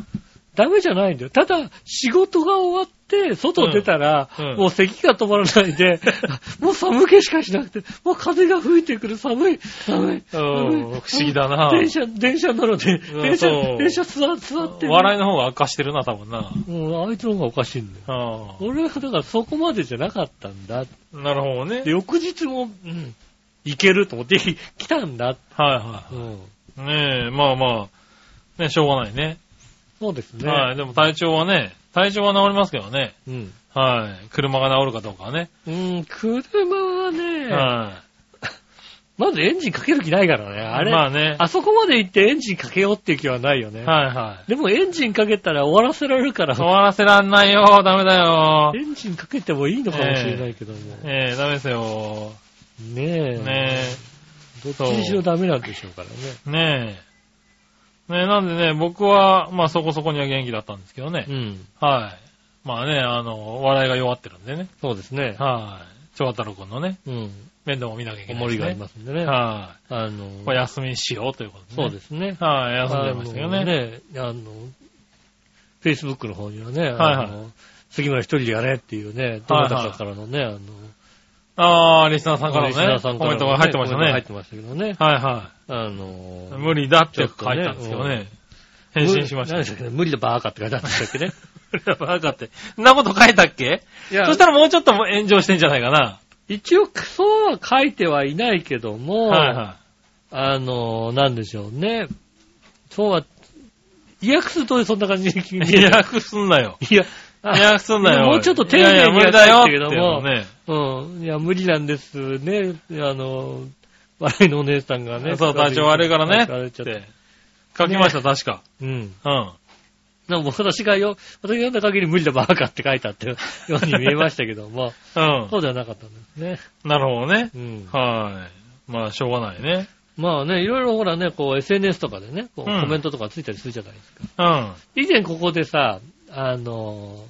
Speaker 2: ダメじゃないんだよ。ただ、仕事が終わって、外出たら、
Speaker 3: うんうん
Speaker 2: もう咳が止まらないで、もう寒気しかしなくて、もう風が吹いてくる、寒い、寒い。
Speaker 3: うん
Speaker 2: 寒い
Speaker 3: 不思議だな
Speaker 2: 電車、電車乗るで、
Speaker 3: うん
Speaker 2: 電車、
Speaker 3: そう
Speaker 2: 電車座座って、
Speaker 3: 笑いの方が悪化してるな、多分な。
Speaker 2: もうあいつの方がおかしいんだよ。
Speaker 3: う
Speaker 2: 俺はだからそこまでじゃなかったんだ。
Speaker 3: ん。なるほどね
Speaker 2: で、。翌日も、うん、いけると思って 来たんだ。
Speaker 3: はいは
Speaker 2: うん。
Speaker 3: い。ねえ、まあまあ、ね、しょうがないね。
Speaker 2: そうですね。
Speaker 3: はい。でも体調はね、体調は治りますけどね。
Speaker 2: うん。
Speaker 3: はい。車が治るかどうかはね。
Speaker 2: うん、車はね、
Speaker 3: は
Speaker 2: まずエンジンかける気ないからね。
Speaker 3: い。
Speaker 2: あれ、
Speaker 3: まあね。
Speaker 2: あそこまで行ってエンジンかけようっていう気はないよね。
Speaker 3: はいはい。
Speaker 2: でもエンジンかけたら終わらせられるから、
Speaker 3: 終わらせらんないよ、ダメだよ
Speaker 2: エ。ンジンかけてもいいのかもしれないけども。
Speaker 3: ええダメですよ。
Speaker 2: ねえ。
Speaker 3: ね
Speaker 2: どっちにしろダメなんでしょうからね。
Speaker 3: え。ねえ。ねえ、なんでね、僕は、まあそこそこには元気だったんですけどね。
Speaker 2: うん。
Speaker 3: はい。まあね、あの、笑いが弱ってるんでね。
Speaker 2: そうですね。
Speaker 3: はい。長太郎くんのね、
Speaker 2: うん。
Speaker 3: 面倒も見なきゃいけない、
Speaker 2: おもりがありますんでね。
Speaker 3: は
Speaker 2: あの、
Speaker 3: い。お休みしようということで、ね。
Speaker 2: そうですね。
Speaker 3: はい、休んでましたよね。
Speaker 2: ね、あの、Facebook の方にはね、
Speaker 3: はいはい
Speaker 2: 杉村一人でやれっていうね、どなたかからのね、あの、
Speaker 3: ああ、リスナーさんからのね、コメントが入ってましたね
Speaker 2: 入っ。てましたけどね。
Speaker 3: はいは
Speaker 2: あの
Speaker 3: い。無理だって書いたんですけどね。返信しました
Speaker 2: 無理何で。したっけ？ね無理だバーカって書いてあったんでしたっけね？
Speaker 3: 無理だバカって。そんなこと書いたっけ？
Speaker 2: いや
Speaker 3: そしたらもうちょっと炎上してんじゃないかな。
Speaker 2: 一応そうは書いてはいないけども、
Speaker 3: はいは
Speaker 2: あの、なんでしょうね。そうは、意訳するとそんな感じで君
Speaker 3: 予約すんなよ。
Speaker 2: いや、
Speaker 3: 予約すんなよ。
Speaker 2: もうちょっと丁寧に
Speaker 3: いやいや無理だよ
Speaker 2: やったけども
Speaker 3: っていう
Speaker 2: うん。いや、無理なんですね。あの、笑いのお姉さんがね。
Speaker 3: そう、体調悪いからね。
Speaker 2: 疲れちゃって。
Speaker 3: 書きました、確か。
Speaker 2: うん。
Speaker 3: うん。
Speaker 2: でも私がよ、私が読んだ限り無理だバカって書いてあったように見えましたけども、
Speaker 3: うん。
Speaker 2: そうではなかったんですね。
Speaker 3: なるほどね。
Speaker 2: うん。
Speaker 3: はい。まあ、しょうがないね。
Speaker 2: まあね、いろいろほらね、こう SNS とかでね、こう
Speaker 3: うん
Speaker 2: コメントとかついたりするじゃないですか。
Speaker 3: うん。
Speaker 2: 以前ここでさ、あの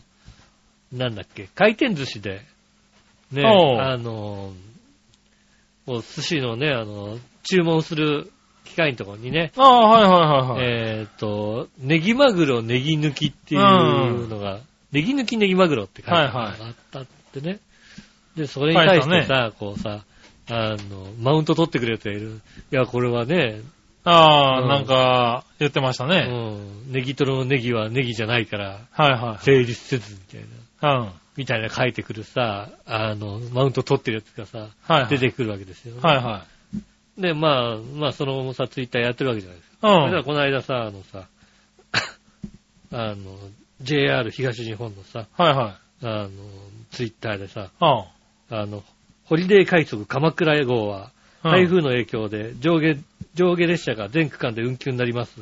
Speaker 2: ーなんだっけ、回転寿司で、ね、あのーこう寿司のね、あの、注文する機械のところにね、
Speaker 3: ああ、はいはいはいはい。
Speaker 2: えっ、と、ネギマグロネギ抜きっていうのが、ネギ抜きネギマグロって書いてあったってね。で、それに対してさ、こうさ、あの、マウント取ってくれる人がいる。いや、これはね、
Speaker 3: ああ、
Speaker 2: うん
Speaker 3: なんか、言ってました
Speaker 2: う
Speaker 3: ね。
Speaker 2: ん、ネギトロのネギはネギじゃないから、
Speaker 3: はいはい。
Speaker 2: 成立せずみたいな。
Speaker 3: うん。
Speaker 2: みたいな書いてくるさ、あの、マウント取ってるやつがさ、
Speaker 3: はいはい。
Speaker 2: 出てくるわけですよ、ね。
Speaker 3: はいは
Speaker 2: で、まあ、まあ、そのさ、ツイッターやってるわけじゃないですか。
Speaker 3: い。
Speaker 2: それでは
Speaker 3: うん。
Speaker 2: この間さ、あのさ、あの、JR 東日本のさ、
Speaker 3: はいはい。
Speaker 2: あの、ツイッターでさ、
Speaker 3: うん。
Speaker 2: あの、ホリデー快速鎌倉号は、
Speaker 3: うん
Speaker 2: 台風の影響で上下、上下列車が全区間で運休になります。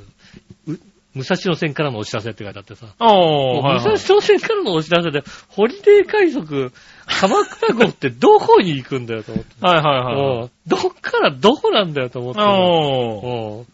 Speaker 2: う武蔵野線からのお知らせって書いてあってさ、
Speaker 3: おー、はい
Speaker 2: 武
Speaker 3: はい。
Speaker 2: 蔵野線からのお知らせで、ホリデー快速、鎌倉号ってどこに行くんだよと思って。
Speaker 3: はいはいはい。
Speaker 2: どっからどこなんだよと思って。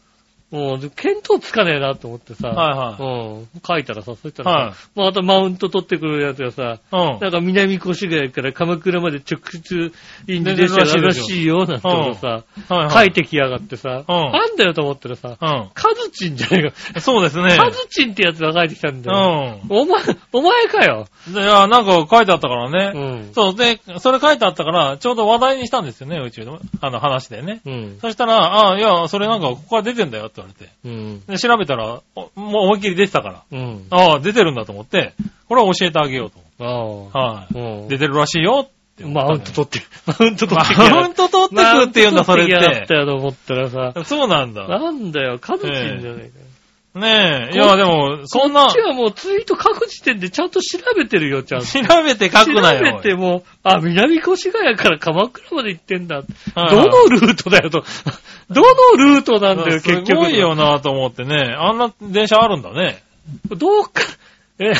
Speaker 2: もう、もう、見当つかねえなと思ってさ、
Speaker 3: はいはい
Speaker 2: うん、書いたらさ、そしたらさ、
Speaker 3: はい
Speaker 2: またマウント取ってくるやつがさ、
Speaker 3: うん。
Speaker 2: なんか南越谷から鎌倉まで直接臨時列車があるらしいよ、なんてことさ、
Speaker 3: はいはい。
Speaker 2: 書いてきやがってさ、
Speaker 3: うん
Speaker 2: なんだよと思ったらさ、
Speaker 3: うん
Speaker 2: カズチンじゃねえか。
Speaker 3: そうですね。
Speaker 2: カズチンってやつが書いてきたんだよ。
Speaker 3: うん
Speaker 2: お前、お前かよ。
Speaker 3: いや、なんか書いてあったからねう。
Speaker 2: ん。
Speaker 3: そう、で、それ書いてあったから、ちょうど話題にしたんですよね、うちの、あの話でね。
Speaker 2: うん。
Speaker 3: そしたら、ああ、いや、それなんかここから出てんだよ言われて。
Speaker 2: うん。
Speaker 3: で、調べたら、おもう思いっきり出てたから。
Speaker 2: うん。
Speaker 3: ああ、出てるんだと思って、これは教えてあげようと
Speaker 2: ああ。
Speaker 3: 思って。はい。
Speaker 2: うん
Speaker 3: 出てるらしいよって思った
Speaker 2: マ。ウント取って、マウント取って
Speaker 3: マウント取ってくるって言うんだ、それっ
Speaker 2: マウント取ってきやがった
Speaker 3: て。
Speaker 2: よと思ったらさ、
Speaker 3: そうなんだ。
Speaker 2: なんだよ、カズチンじゃねえかよ。
Speaker 3: ねえ。いや、でも、そんな
Speaker 2: こっち、はもうツイート書く時点でちゃんと調べてるよ、ちゃんと。
Speaker 3: 調べて書くなよ。
Speaker 2: 調べても、あ、南越谷から鎌倉まで行ってんだ。
Speaker 3: はい
Speaker 2: どのルートだよと。どのルートなんだよ、結局。
Speaker 3: すごいよなと思ってね。あんな電車あるんだね。
Speaker 2: どうか、え、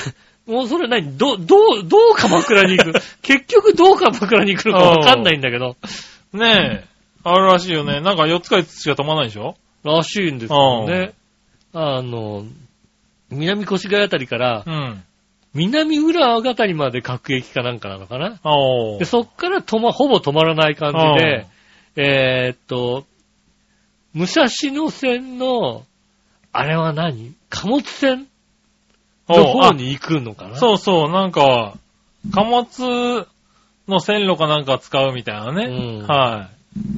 Speaker 2: もうそれ何？ど、どう、どう鎌倉に行く？結局どう鎌倉に行くのかわかんないんだけど。
Speaker 3: ねえ。あるらしいよね。なんか4つか5つしか止まらないでしょ？
Speaker 2: らしいんですよね。あの、南越谷あたりから、
Speaker 3: うん。
Speaker 2: 南浦和あたりまで各駅かなんかなのかなで、そっから止ま、ほぼ止まらない感じで、えーっと、武蔵野線の、あれは何？貨物船の
Speaker 3: お
Speaker 2: 方に行くのかな？
Speaker 3: そうそう、なんか、貨物の線路かなんか使うみたいなね。
Speaker 2: うん
Speaker 3: は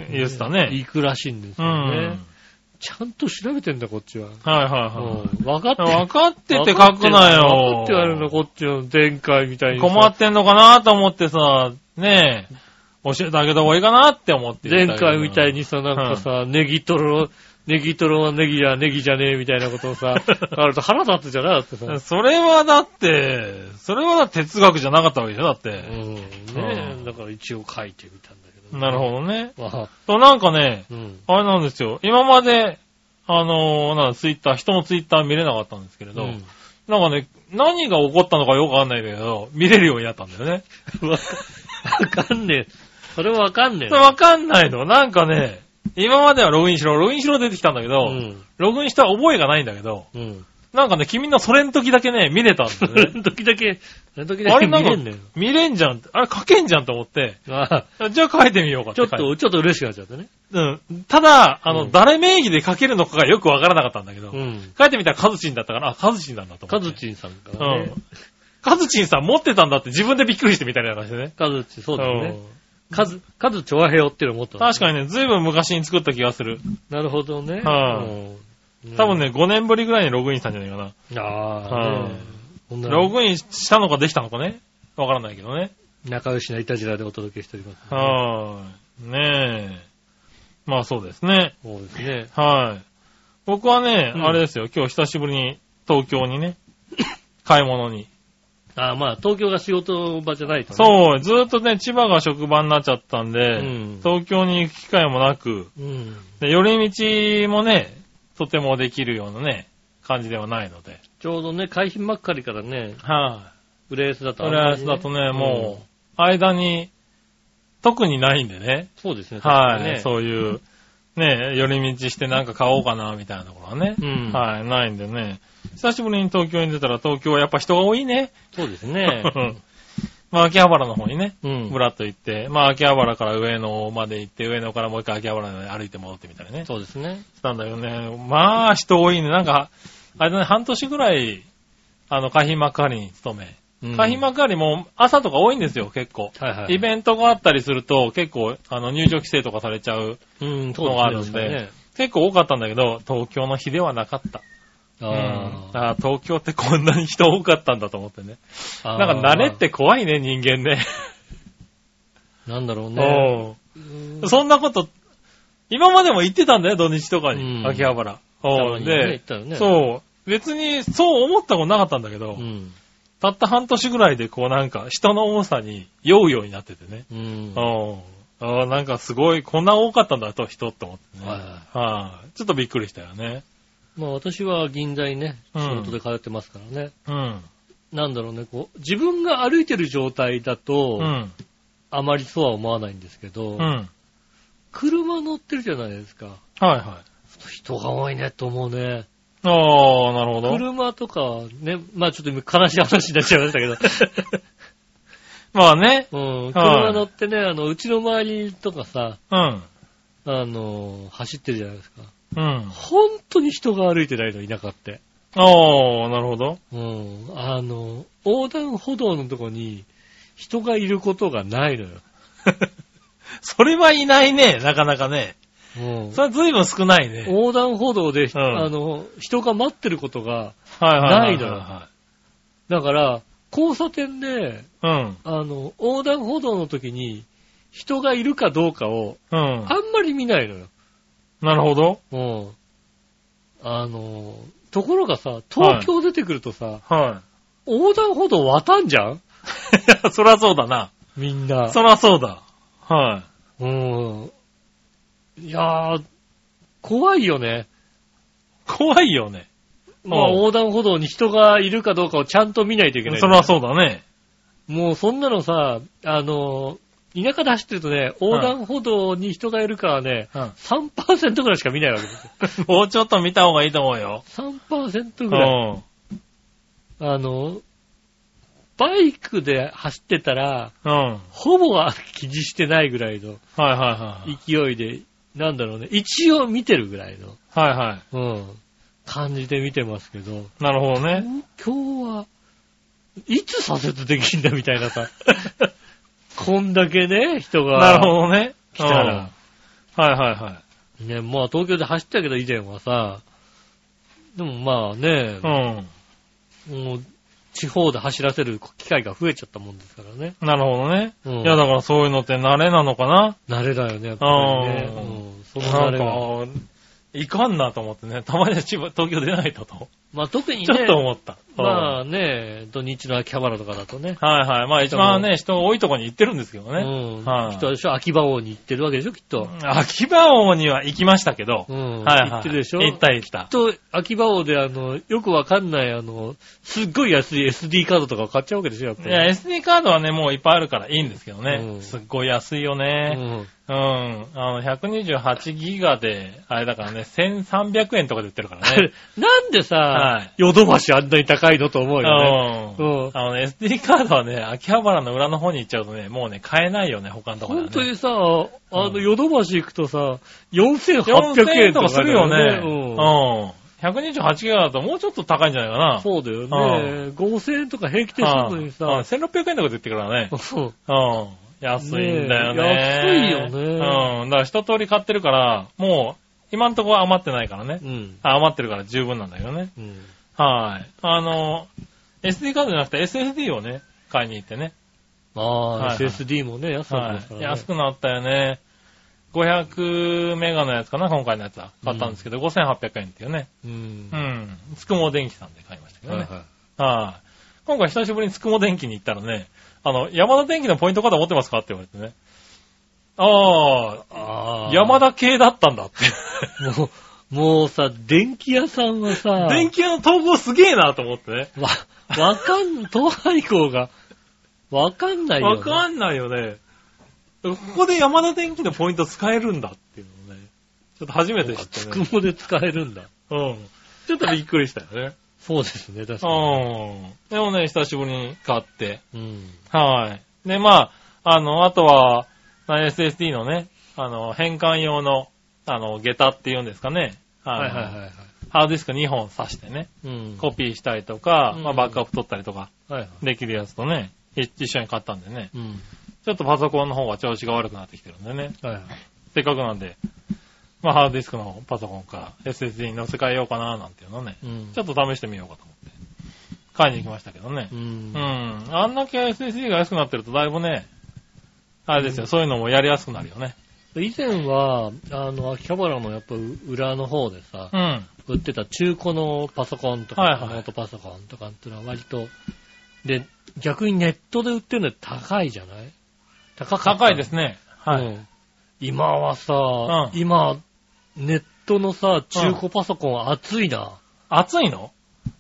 Speaker 3: い。言ってたね。
Speaker 2: 行くらしいんです
Speaker 3: う
Speaker 2: よね。
Speaker 3: ん。
Speaker 2: ちゃんと調べてんだ、こっちは。
Speaker 3: はいはいは
Speaker 2: うん分かって
Speaker 3: い。分かってて書くなよ。
Speaker 2: 分かってやるの、こっちの前回みたいにさ。
Speaker 3: 困ってんのかなと思ってさ、ねえ、教えてあげた方がいいかなって思って
Speaker 2: 前回みたいにさ、なんかさ、ネギトロ、ネギトロはネギやネギじゃねえみたいなことをさ、あると腹立つじゃなだってさ。
Speaker 3: それはだって、それは哲学じゃなかったわけでしょだって。
Speaker 2: うん。ねえ、だから一応書いてみたんだ。
Speaker 3: なるほどね。
Speaker 2: ど。まあ、
Speaker 3: そう、なんかね、
Speaker 2: うん。
Speaker 3: あれなんですよ。今まで、あのーなんだツイッター、人のツイッター見れなかったんですけれど、
Speaker 2: うん
Speaker 3: なんかね、何が起こったのかよくわかんないんだけど、見れるようになったんだよね。
Speaker 2: わ わかんねえ。それはわかんねえ。
Speaker 3: わかんないの。なんかね、今まではログインしろ、ログインしろ出てきたんだけど、
Speaker 2: うん。
Speaker 3: ログインした覚えがないんだけど、
Speaker 2: うん。
Speaker 3: なんかね、君のそれの時だけね、見れたんだ
Speaker 2: そ
Speaker 3: よ
Speaker 2: れ
Speaker 3: ね。
Speaker 2: の時だけ、それの時だけ
Speaker 3: あれなんか
Speaker 2: 見れんねん。
Speaker 3: 見れんじゃん。あれ書けんじゃんと思って、
Speaker 2: あ
Speaker 3: じゃあ書いてみようかって。
Speaker 2: ちょっと、ちょっと嬉しくなっちゃってね。
Speaker 3: うん。ただ、あの、
Speaker 2: うん
Speaker 3: 誰名義で書けるのかがよくわからなかったんだけど、
Speaker 2: うん。
Speaker 3: 書いてみたらカズチンだったから、あ、カズチンなんだと思
Speaker 2: カ
Speaker 3: って。
Speaker 2: ズチンさんか
Speaker 3: う
Speaker 2: らね
Speaker 3: ん。。カズチンさん持ってたんだって自分でびっくりしてみたいな話でね。
Speaker 2: カズチン、そうだよね。
Speaker 3: うん
Speaker 2: カズ、カズチョアヘヨっていうのを持ったの
Speaker 3: 確かにね、ずいぶん昔に作った気がする。
Speaker 2: なるほどね。
Speaker 3: はい
Speaker 2: うん
Speaker 3: 多分ね、5年ぶりぐらいにログインしたんじゃないかな。
Speaker 2: ああ、
Speaker 3: はい
Speaker 2: ね
Speaker 3: ログインしたのかできたのかね？わからないけどね。
Speaker 2: 仲良しないたじらでお届けしております。
Speaker 3: はーい。ねえ。まあそうですね。
Speaker 2: そうですね。
Speaker 3: はい。僕はね、
Speaker 2: うん
Speaker 3: あれですよ、今日久しぶりに東京にね、買い物に。
Speaker 2: あまあ、東京が仕事場じゃないとね。
Speaker 3: そう、ずーっとね、千葉が職場になっちゃったんで、
Speaker 2: うん
Speaker 3: 東京に行く機会もなく、
Speaker 2: う。うん。
Speaker 3: で寄り道もね、とてもできるようなね、感じではないので。
Speaker 2: ちょうどね、海浜幕張からね、
Speaker 3: はい、
Speaker 2: 浦安だとあん
Speaker 3: 浦安だとね、
Speaker 2: うん
Speaker 3: もう、間に、特にないんでね。
Speaker 2: そうですね。
Speaker 3: はい、
Speaker 2: ね
Speaker 3: そういう、ね、寄り道してなんか買おうかな、みたいなところはね。
Speaker 2: うん
Speaker 3: はい、ないんでね。久しぶりに東京に出たら東京はやっぱ人が多いね。
Speaker 2: そうですね。
Speaker 3: まあ、秋葉原の方にね、
Speaker 2: うん。
Speaker 3: ぶらっと行って、まあ、秋葉原から上野まで行って、上野からもう一回秋葉原まで歩いて戻ってみたいね。
Speaker 2: そうですね。
Speaker 3: したんだよね。まあ、人多いね。なんか、あれだね、半年ぐらい、あの、海浜幕張に勤め。
Speaker 2: うん
Speaker 3: 海浜幕張も朝とか多いんですよ、結構。
Speaker 2: はいはい。
Speaker 3: イベントがあったりすると、結構、あの、入場規制とかされちゃう。
Speaker 2: うん、
Speaker 3: のがあるんで
Speaker 2: そうすね
Speaker 3: 結構多かったんだけど、東京の日ではなかった。うん
Speaker 2: あ
Speaker 3: 東京ってこんなに人多かったんだと思ってね。
Speaker 2: あ。
Speaker 3: なんか慣れって怖いね、人間ね。
Speaker 2: なんだろうね。
Speaker 3: うんそんなこと、今までも行ってたんだよ、土日とかに。
Speaker 2: うん
Speaker 3: 秋葉原。で
Speaker 2: ね
Speaker 3: そう。別に、そう思ったことなかったんだけど、
Speaker 2: うん。
Speaker 3: たった半年ぐらいで、こうなんか、人の多さに酔うようになっててね。ああ、なんかすごい、こんな多かったんだと、人って思ってね。
Speaker 2: はい
Speaker 3: はい。ちょっとびっくりしたよね。
Speaker 2: まあ私は銀座にね、
Speaker 3: うん
Speaker 2: 仕事で通ってますからね。
Speaker 3: うん。
Speaker 2: なんだろうね、こう、自分が歩いてる状態だと、
Speaker 3: うん。
Speaker 2: あまりそうは思わないんですけど、
Speaker 3: うん。
Speaker 2: 車乗ってるじゃないですか。
Speaker 3: はいはい。
Speaker 2: 人が多いねと思うね。
Speaker 3: ああ、なるほど。
Speaker 2: 車とかね、まあちょっと今悲しい話になっちゃいましたけど、
Speaker 3: まあね。
Speaker 2: うん、車乗ってね、あの、うちの周りとかさ、
Speaker 3: うん。
Speaker 2: あの、走ってるじゃないですか。
Speaker 3: うん。
Speaker 2: 本当に人が歩いてないの、田舎って。
Speaker 3: ああ、なるほど。
Speaker 2: うん。あの、横断歩道のとこに人がいることがないのよ。
Speaker 3: それはいないね、なかなかね。
Speaker 2: うん。
Speaker 3: それは随分少ないね。
Speaker 2: 横断歩道で、
Speaker 3: ん
Speaker 2: あの、人が待ってることが、ないのよだから、交差点で、
Speaker 3: うん。
Speaker 2: あの、横断歩道の時に人がいるかどうかを
Speaker 3: うん。
Speaker 2: あんまり見ないのよ。
Speaker 3: なるほど。
Speaker 2: うん。あの、ところがさ、東京出てくるとさ、
Speaker 3: は
Speaker 2: 横断歩道渡んじゃん？
Speaker 3: い。そりゃそうだな。
Speaker 2: みんな。
Speaker 3: そりゃそうだ。は
Speaker 2: うん。いやー、怖いよね。
Speaker 3: い。怖いよね。
Speaker 2: まあ、
Speaker 3: うん
Speaker 2: 横断歩道に人がいるかどうかをちゃんと見ないといけない。
Speaker 3: そりゃそうだね。
Speaker 2: もうそんなのさ、あの、田舎で走ってるとね、横断歩道に人がいるかはね、
Speaker 3: うん。
Speaker 2: 3%ぐらいしか見ないわけですよ。
Speaker 3: もうちょっと見た方がいいと思うよ。
Speaker 2: 3%
Speaker 3: う
Speaker 2: ぐらい。
Speaker 3: ん。
Speaker 2: あの、バイクで走ってたら、
Speaker 3: うん。はい
Speaker 2: ほぼは気にしてないぐらいの
Speaker 3: はいはい。
Speaker 2: 勢いで、なんだろうね、一応見てるぐらいの、
Speaker 3: はいは
Speaker 2: うん、感じで見てますけど、
Speaker 3: い。なるほどね。
Speaker 2: 今日は、いつ左折できんだみたいなさ、こんだけね、人が。
Speaker 3: なるほどね。
Speaker 2: 来たら
Speaker 3: うんはいはいはい。
Speaker 2: ね、まあ東京で走ったけど以前はさ、でもまあね、
Speaker 3: うん。
Speaker 2: もう地方で走らせる機会が増えちゃったもんですからね。
Speaker 3: なるほどね。
Speaker 2: うん
Speaker 3: いやだからそういうのって慣れなのかな
Speaker 2: 慣れだよね、やっぱりね。
Speaker 3: うん
Speaker 2: うん、そ慣れが。
Speaker 3: か、いかんなと思ってね。たまには千葉、東京出ないとと。
Speaker 2: まあ特にね、
Speaker 3: ちょっと思った。
Speaker 2: まあね、土日の秋葉原とかだとね。
Speaker 3: はいはい。まあ一番ね、人が多いところに行ってるんですけどね。
Speaker 2: うん。
Speaker 3: はい
Speaker 2: きっとでしょ、秋葉王に行ってるわけでしょ、きっと。
Speaker 3: 秋葉王には行きましたけど。
Speaker 2: うん。
Speaker 3: はいはい。
Speaker 2: 行ってるでしょ。
Speaker 3: 行った行った
Speaker 2: きっ。と、秋葉王であの、よくわかんないあの、すっごい安い SD カードとかを買っちゃうわけでしょ、やっぱり。
Speaker 3: いや、SD カードはね、もういっぱいあるからいいんですけどね。
Speaker 2: うん
Speaker 3: すっごい安いよね。
Speaker 2: うん。
Speaker 3: うん。あの、128ギガで、あれだからね、1300円とかで売ってるからね。
Speaker 2: なんでさ、
Speaker 3: はい
Speaker 2: ヨドバシあんなに高いのと思うよね。
Speaker 3: う。
Speaker 2: うんん。
Speaker 3: あのね、SD カードはね、秋葉原の裏の方に行っちゃうとね、もうね、買えないよね、他のところで、ね。
Speaker 2: 本当にさ、あの、
Speaker 3: うん
Speaker 2: ヨドバシ行くとさ、4800
Speaker 3: 4000
Speaker 2: 円とか
Speaker 3: 円とかするよね。
Speaker 2: う。
Speaker 3: うんん。128ギガだともうちょっと高いんじゃないかな。
Speaker 2: そうだよ
Speaker 3: う
Speaker 2: ね。5000円とか平気でするのにさ、
Speaker 3: はい1600円とかで売ってくるからね。
Speaker 2: そう
Speaker 3: うん。安いんだよね。
Speaker 2: 安いよね
Speaker 3: うん。だから一通り買ってるから、もう、今んところ余ってないからね。
Speaker 2: うん。
Speaker 3: あ余ってるから十分なんだけどね。
Speaker 2: うん。
Speaker 3: はい。あの、SD カードじゃなくて SSD をね、買いに行ってね。
Speaker 2: ああ、
Speaker 3: はいはい
Speaker 2: SSD もね、安くなって
Speaker 3: はい。安くなったよね。500メガのやつかな、今回のやつは。買ったんですけど、5800円っていうね。
Speaker 2: うん
Speaker 3: う。ん。つくも電機さんで買いましたけどね。
Speaker 2: はいは
Speaker 3: はい。今回久しぶりにつくも電機に行ったらね、あの、山田電機のポイントカード持ってますかって言われてね。ああ、
Speaker 2: い。ああ。
Speaker 3: 山田系だったんだって。
Speaker 2: もう、もうさ、電気屋さんはさ、
Speaker 3: 電気屋の統合すげえなと思ってね。
Speaker 2: わ、わかん、東海校が、わかんないよ、ね。
Speaker 3: わかんないよね。ここで山田電機のポイント使えるんだっていうのをね。ちょっと初めて知ってね。
Speaker 2: つくもで使えるんだ。
Speaker 3: うん。ちょっとびっくりしたよね。
Speaker 2: そうですね、確か
Speaker 3: う
Speaker 2: に。
Speaker 3: ん。でもね、久しぶりに買って。
Speaker 2: うん。
Speaker 3: はい。で、まあ、あの、あとは、SSD のね、あの、変換用の、あの、下駄っていうんですかね。
Speaker 2: はいはいはいはい。
Speaker 3: ハードディスク2本挿してね、
Speaker 2: うん。
Speaker 3: コピーしたりとか、
Speaker 2: うん
Speaker 3: まあ、バックアップ取ったりとか
Speaker 2: はいはい。
Speaker 3: できるやつとね、い一緒に買ったんでね、
Speaker 2: うん。
Speaker 3: ちょっとパソコンの方が調子が悪くなってきてるんでね、
Speaker 2: はいはい。
Speaker 3: せっかくなんで、まあ、ハードディスクのパソコンから SSD に乗せ替えようかななんていうのをね、
Speaker 2: うん。
Speaker 3: ちょっと試してみようかと思って、買いに行きましたけどね
Speaker 2: う。。
Speaker 3: うんん。あんだけ SSD が安くなってるとだいぶね、あれですよ、そういうのもやりやすくなるよね。
Speaker 2: 以前は、あの、秋葉原のやっぱ裏の方でさ
Speaker 3: う、ん。
Speaker 2: 売ってた中古のパソコンとか、
Speaker 3: はいはい
Speaker 2: ノートパソコンとかっていうのは割と、で、逆にネットで売ってるの高いじゃない？高
Speaker 3: 高いですね。はい。
Speaker 2: うん今はさ、
Speaker 3: うん
Speaker 2: 今、ネットのさ、中古パソコン熱いな。
Speaker 3: 熱いの？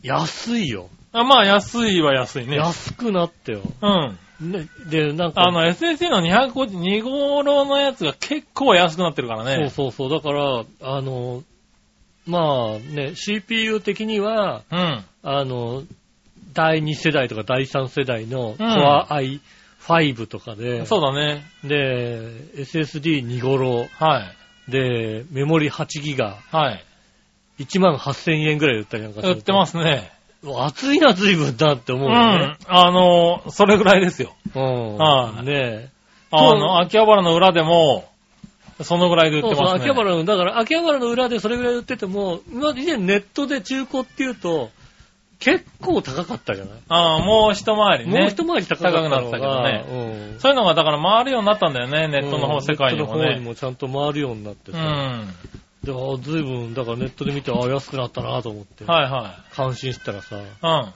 Speaker 2: 安いよ。
Speaker 3: あまあ、安いは安いね。
Speaker 2: 安くなってよ。
Speaker 3: うん。
Speaker 2: ね、で、なんか、
Speaker 3: あの、SSD の250、2号のやつが結構安くなってるから
Speaker 2: そう
Speaker 3: ね。
Speaker 2: そうそう。だから、あの、まあね、CPU 的には、
Speaker 3: うん。
Speaker 2: あの、第2世代とか第3世代の
Speaker 3: うん
Speaker 2: Core i5 とかで、
Speaker 3: そうだね。
Speaker 2: で、SSD2 頃
Speaker 3: はい。
Speaker 2: で、メモリ8ギガ、
Speaker 3: はい。
Speaker 2: 1万8000円ぐらいで売ったりなんかすると
Speaker 3: 売ってますね。
Speaker 2: 熱いな、随分だって思
Speaker 3: う
Speaker 2: ね
Speaker 3: ん。。あの、それぐらいですよ。
Speaker 2: うん。
Speaker 3: はい
Speaker 2: ね
Speaker 3: あの、秋葉原の裏でも、そのぐらいで売って
Speaker 2: そうそう、
Speaker 3: ますね。
Speaker 2: 秋葉原の、だから秋葉原の裏でそれぐらい売ってても、今以前ネットで中古っていうと、結構高かったじゃない、
Speaker 3: ああ、もう一回りね。
Speaker 2: もう一回り高かったのが
Speaker 3: 高くなったけどね
Speaker 2: うん。
Speaker 3: そういうのがだから回るようになったんだよね、ネットの方、
Speaker 2: うん
Speaker 3: 世界にも
Speaker 2: ネットの方に
Speaker 3: ね。
Speaker 2: もちゃんと回るようになって
Speaker 3: う
Speaker 2: さ。
Speaker 3: ん。
Speaker 2: で、あずいぶん、だからネットで見て、あ安くなったなと思って。
Speaker 3: はいは
Speaker 2: 感心したらさ、
Speaker 3: い。うん。
Speaker 2: なんか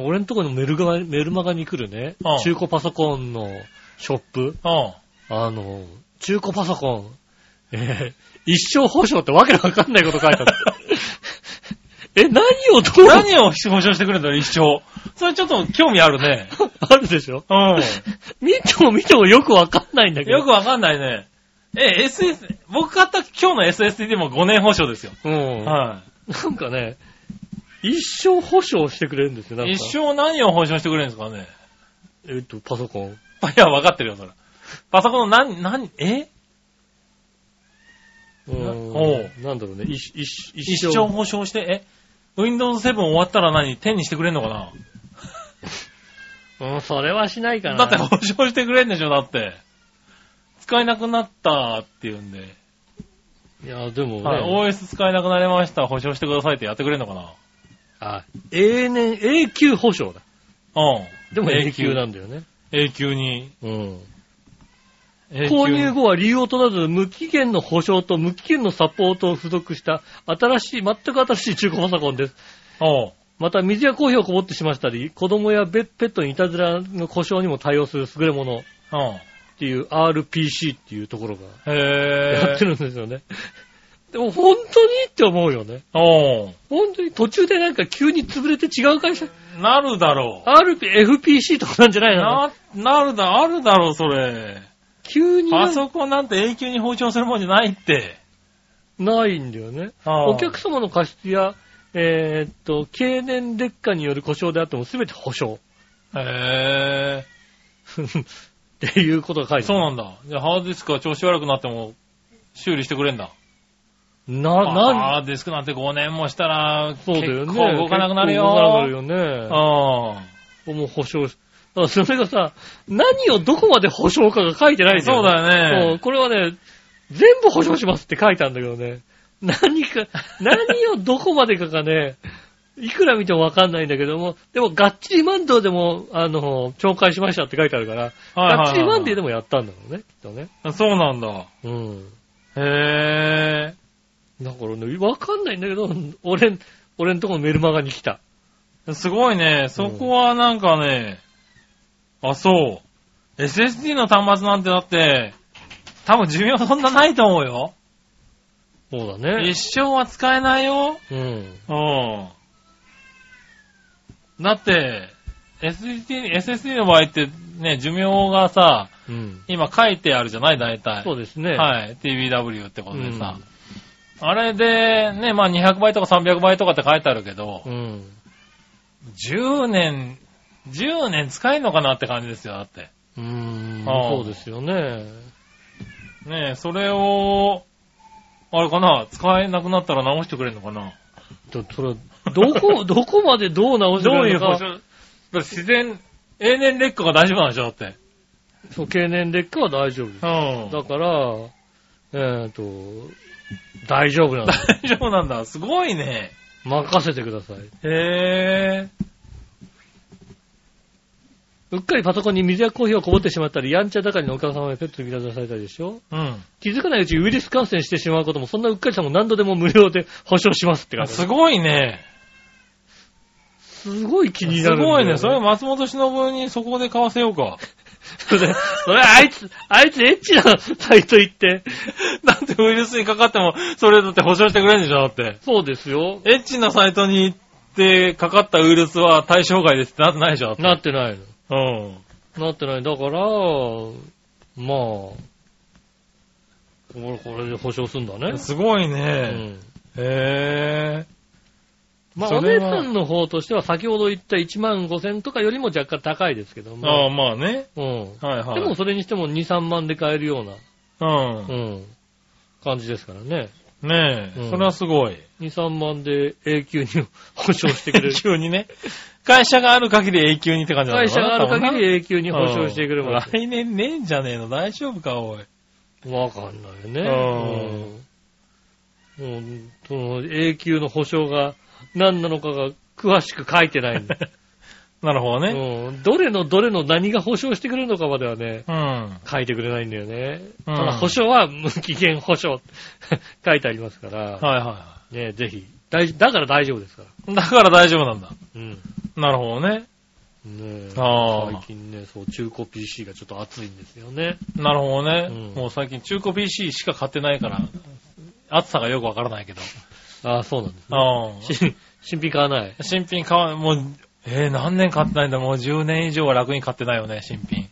Speaker 2: 俺のところにメルガメルマガに来るね
Speaker 3: うん、
Speaker 2: 中古パソコンのショップ、
Speaker 3: うん。
Speaker 2: あの、中古パソコン、えー一生保証ってわけのわかんないこと書いてある。え、何をどう？
Speaker 3: 何を保証してくれるんだろう、一生。それちょっと興味あるね。
Speaker 2: あるでしょ？
Speaker 3: う
Speaker 2: 見ても見てもよくわかんないんだ
Speaker 3: ん。
Speaker 2: けど。
Speaker 3: よくわかんないね。え、SS、僕買った今日の SSD も5年保証ですよ。
Speaker 2: うん。
Speaker 3: は
Speaker 2: なんかね、一生保証してくれるんですよ、なん
Speaker 3: い。
Speaker 2: か。
Speaker 3: 一生何を保証してくれるんですかね。
Speaker 2: えっと、パソコン。
Speaker 3: いや、わかってるよ、それ。パソコンの何、何、え？
Speaker 2: うん
Speaker 3: おう
Speaker 2: なんだろうね、一一
Speaker 3: 一生保証して、え？?Windows 7終わったら何 ?10 にしてくれんのかな？
Speaker 2: うん、それはしないかな。
Speaker 3: だって保証してくれんでしょ、だって。使えなくなったっていうんで。
Speaker 2: いや、でもね、
Speaker 3: はい、OS 使えなくなりました、保証してくださいってやってくれんのかな？
Speaker 2: あ、永年、永久保証だ。
Speaker 3: うん。
Speaker 2: でも永久なんだよね。
Speaker 3: 永久に。
Speaker 2: うん。購入後は理由を問わず無期限の保証と無期限のサポートを付属した新しい、全く新しい中古パソコンです。
Speaker 3: おう。
Speaker 2: また水やコーヒーをこぼってしましたり、子供やペペットにいたずらの故障にも対応する優れものっ
Speaker 3: うん。
Speaker 2: ていう RPC っていうところが
Speaker 3: へ
Speaker 2: やって
Speaker 3: る。
Speaker 2: るんですよね。でも本当にって思うよね。
Speaker 3: おう。
Speaker 2: 本当に途中でなんか急に潰れて違う会社、
Speaker 3: なるだろう。
Speaker 2: RP、FPC とかなんじゃないの？
Speaker 3: な、なるだ、あるだろう、それ。
Speaker 2: 急にな
Speaker 3: パソコンなんて永久に保証するもんじゃないって。
Speaker 2: ないんだよね。お客様の過失や、えーっと、経年劣化による故障であっても全て保証。
Speaker 3: へ
Speaker 2: っていうことが書い
Speaker 3: ぇ
Speaker 2: てある。
Speaker 3: そうなんだ。じゃあハードディスクが調子悪くなっても修理してくれんだ。
Speaker 2: な、
Speaker 3: ハ
Speaker 2: な、
Speaker 3: ードディスクなんて5年もしたら、
Speaker 2: そうだよね。
Speaker 3: 結構動かなくなるよ。
Speaker 2: 結構動かなくなるよね。
Speaker 3: よ。
Speaker 2: もう保証し、それがさ、何をどこまで保証かが書いてないんだよ、
Speaker 3: そうだよ
Speaker 2: そう
Speaker 3: ね。
Speaker 2: これはね、全部保証しますって書いてあるんだけどね。何か、何をどこまでかがね、いくら見てもわかんないんだけども、でも、ガッチリマンドでも、あの、紹介しましたって書いてあるから、
Speaker 3: はいはいはい
Speaker 2: ガッチリマンデーでもやったんだろうね、きっとね。
Speaker 3: そうなんだ。
Speaker 2: うん。
Speaker 3: へ
Speaker 2: だからね、わかんないんだけど、俺、俺んとこのメルマガに来た。
Speaker 3: ぇー。すごいね。そこはなんかね、あ、そう。SSD の端末なんてだって、多分寿命そんなないと思うよ。
Speaker 2: そうだね。
Speaker 3: 一生は使えないよ。
Speaker 2: うん。
Speaker 3: うん。だって、SSD、SSD の場合ってね、寿命がさ、
Speaker 2: うん。
Speaker 3: 今書いてあるじゃない？大体。
Speaker 2: そうですね。
Speaker 3: はい。TBW ってことでさ。あれで、ね、まあ200倍とか300倍とかって書いてあるけど、
Speaker 2: うん。
Speaker 3: 10年、10年使えんのかなって感じですよ、だって。
Speaker 2: うーん。そうですよね。
Speaker 3: ねそれを、あれかな、使えなくなったら直してくれるのかな。
Speaker 2: とそれ、どこ、どこまでどう直して
Speaker 3: ど
Speaker 2: くれるのか
Speaker 3: ういう保証自然、永年劣化が大丈夫なんでしょ、だって。
Speaker 2: そう、経年劣化は大丈夫です。
Speaker 3: うん。
Speaker 2: だから、えっ、と、大丈夫なんです。
Speaker 3: 大丈夫なんだ。すごいね。
Speaker 2: 任せてください。
Speaker 3: へ
Speaker 2: うっかりパソコンに水やコーヒーをこぼってしまったり、やんちゃ盛りのお客様にペットに見出されたりでしょ？
Speaker 3: ぇー。
Speaker 2: 気づかないうちにウイルス感染してしまうことも、そんなうっかりさんも何度でも無料で保証しますって
Speaker 3: うん。
Speaker 2: 感じ。
Speaker 3: すごいね。
Speaker 2: すごい気にな
Speaker 3: す
Speaker 2: るんだよ。
Speaker 3: ごいね。それ松本忍にそこで買わせようか。
Speaker 2: それ、それあいつ、あいつエッチなサイト行って。
Speaker 3: だってウイルスにかかっても、それだって保証してくれるんでしょ、だって。
Speaker 2: そうですよ。
Speaker 3: エッチなサイトに行ってかかったウイルスは対象外ですってなってないでしょ、
Speaker 2: なってないの。
Speaker 3: うん。
Speaker 2: なってない。だから、まあ、俺これで保証すんだね。
Speaker 3: すごいうね。
Speaker 2: ん。
Speaker 3: へ
Speaker 2: まあ、お値段の方としては先ほど言った1万5千とかよりも若干高いですけど
Speaker 3: ぇー。ああ、
Speaker 2: も。
Speaker 3: まあね。
Speaker 2: うん。
Speaker 3: はいはい。
Speaker 2: でもそれにしても2、3万で買えるような、
Speaker 3: う。
Speaker 2: うんん、感じですからね。
Speaker 3: ねえ、
Speaker 2: うん
Speaker 3: それはすごい。
Speaker 2: 2、3万で永久に 保証してくれる
Speaker 3: 永。久にね。会社がある限り永久にって感じなの
Speaker 2: 会社がある限り
Speaker 3: 多
Speaker 2: 永久に保証してくれ
Speaker 3: 分な
Speaker 2: ます。
Speaker 3: 来年ねえんじゃねえの大丈夫か、おい。
Speaker 2: わかんないよね。うん。もう、その永久の保証が何なのかが詳しく書いてないんだ。
Speaker 3: なるほどね。
Speaker 2: うん。どれのどれの何が保証してくれるのかまではね、
Speaker 3: うん。
Speaker 2: 書いてくれないんだよね。
Speaker 3: うん
Speaker 2: ただ保証は無期限保証 書いてありますから、
Speaker 3: はいは
Speaker 2: ね、ぜひ。大だから大丈夫ですから。
Speaker 3: い。だから大丈夫なんだ。
Speaker 2: うん。
Speaker 3: なるほどね。
Speaker 2: ね
Speaker 3: あー
Speaker 2: 最近ね、そう、中古 PC がちょっと熱いんですよね。
Speaker 3: なるほどね。
Speaker 2: うん
Speaker 3: もう最近中古 PC しか買ってないから、暑さがよくわからないけど。
Speaker 2: ああ、そうなんですね。
Speaker 3: うん。
Speaker 2: 新新品買わない？
Speaker 3: 新品買わ、もう、えー、何年買ってないんだ？もう10年以上は楽に買ってないよね、新品。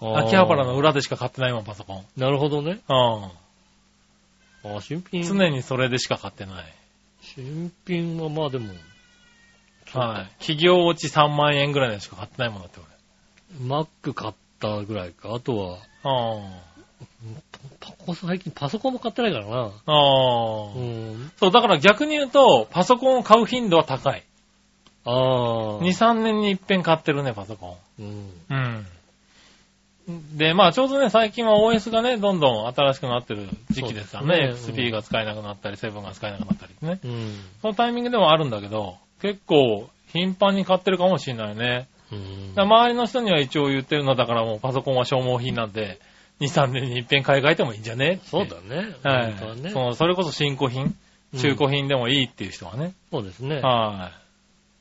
Speaker 3: 秋葉原の裏でしか買ってないもん、パソコン。
Speaker 2: なるほどね。
Speaker 3: う
Speaker 2: ああ、新品。
Speaker 3: ん。常にそれでしか買ってない。
Speaker 2: 新品はまあでも、
Speaker 3: はい。企業落ち3万円ぐらいのしか買ってないもんだって
Speaker 2: マック買ったぐらいか。あとは、
Speaker 3: 俺。
Speaker 2: パコ最近パソコンも買ってないからな。
Speaker 3: うん。ああ。
Speaker 2: うん。
Speaker 3: そう、だから逆に言うと、パソコンを買う頻度は高い。
Speaker 2: ああ。
Speaker 3: 2、3年に一遍買ってるね、パソコ
Speaker 2: うん。
Speaker 3: ン。うん。で、まあちょうどね、最近は OS がね、どんどん新しくなってる時期ですからね。
Speaker 2: ね
Speaker 3: XP が使えなくなったり、7が使えなくなったりね。
Speaker 2: うん。
Speaker 3: そのタイミングでもあるんだけど、結構頻繁に買ってるかもしれないね。周りの人には一応言ってるのだからもうパソコンは消耗品なんで、2、3年に一遍買い替えてもいいんじゃね？
Speaker 2: そうだね。
Speaker 3: はい
Speaker 2: はね。
Speaker 3: そのそれこそ新古品、
Speaker 2: うん
Speaker 3: 中古品でもいいっていう人はね。
Speaker 2: そうですね。
Speaker 3: は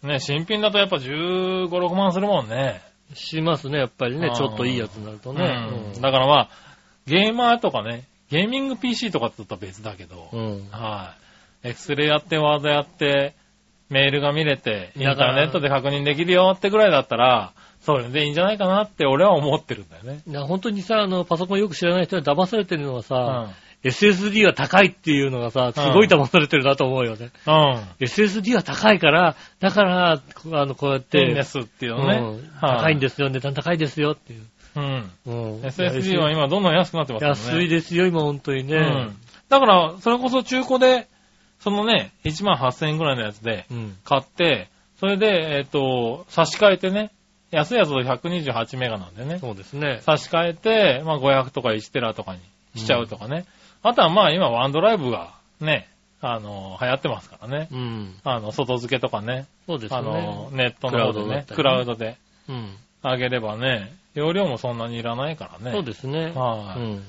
Speaker 3: い。ね、新品だとやっぱ15、6万するもんね。
Speaker 2: しますね、やっぱりねちょっといいやつになるとね。
Speaker 3: うん。だからまあ、ゲーマーとかね、ゲーミング PC とかって言ったら別だけど、
Speaker 2: うん。
Speaker 3: はい。エクスレイやって、ワードやって、メールが見れて、インターネットで確認できるよってぐらいだったら、それでいいんじゃないかなって俺は思ってるんだよね。
Speaker 2: いや、本当にさ、あの、パソコンよく知らない人に騙されてるのは
Speaker 3: う
Speaker 2: さ、
Speaker 3: ん。
Speaker 2: SSD は高いっていうのがさ、すごい騙されてるなと思うよね。
Speaker 3: うん。
Speaker 2: SSD は高いから、だから、こあの、こうやって、
Speaker 3: いいんですっていうのね。
Speaker 2: うん高いんですよ、値段高いですよっていう。
Speaker 3: うん。
Speaker 2: うん。
Speaker 3: SSD は今どんどん安くなってますよね。
Speaker 2: 安いですよ、今本当にね。
Speaker 3: うん。だから、それこそ中古で、そのね、1万8000円ぐらいのやつで
Speaker 2: うん。
Speaker 3: 買って、それで、えっ、と、差し替えてね、安いやつと128メガなんでね、
Speaker 2: そうですね。
Speaker 3: 差し替えて、まあ500とか1テラとかにしちゃうとかね。あとはまあ今ワンドライブがね、あの、流行ってますからね。
Speaker 2: うん。
Speaker 3: あの、外付けとかね、
Speaker 2: そうですね。
Speaker 3: あの、ネットの方でね、ク
Speaker 2: クラウ
Speaker 3: ドで
Speaker 2: うん。
Speaker 3: 上げればね、容量もそんなにいらないからね。
Speaker 2: そうですね。
Speaker 3: はい
Speaker 2: うん。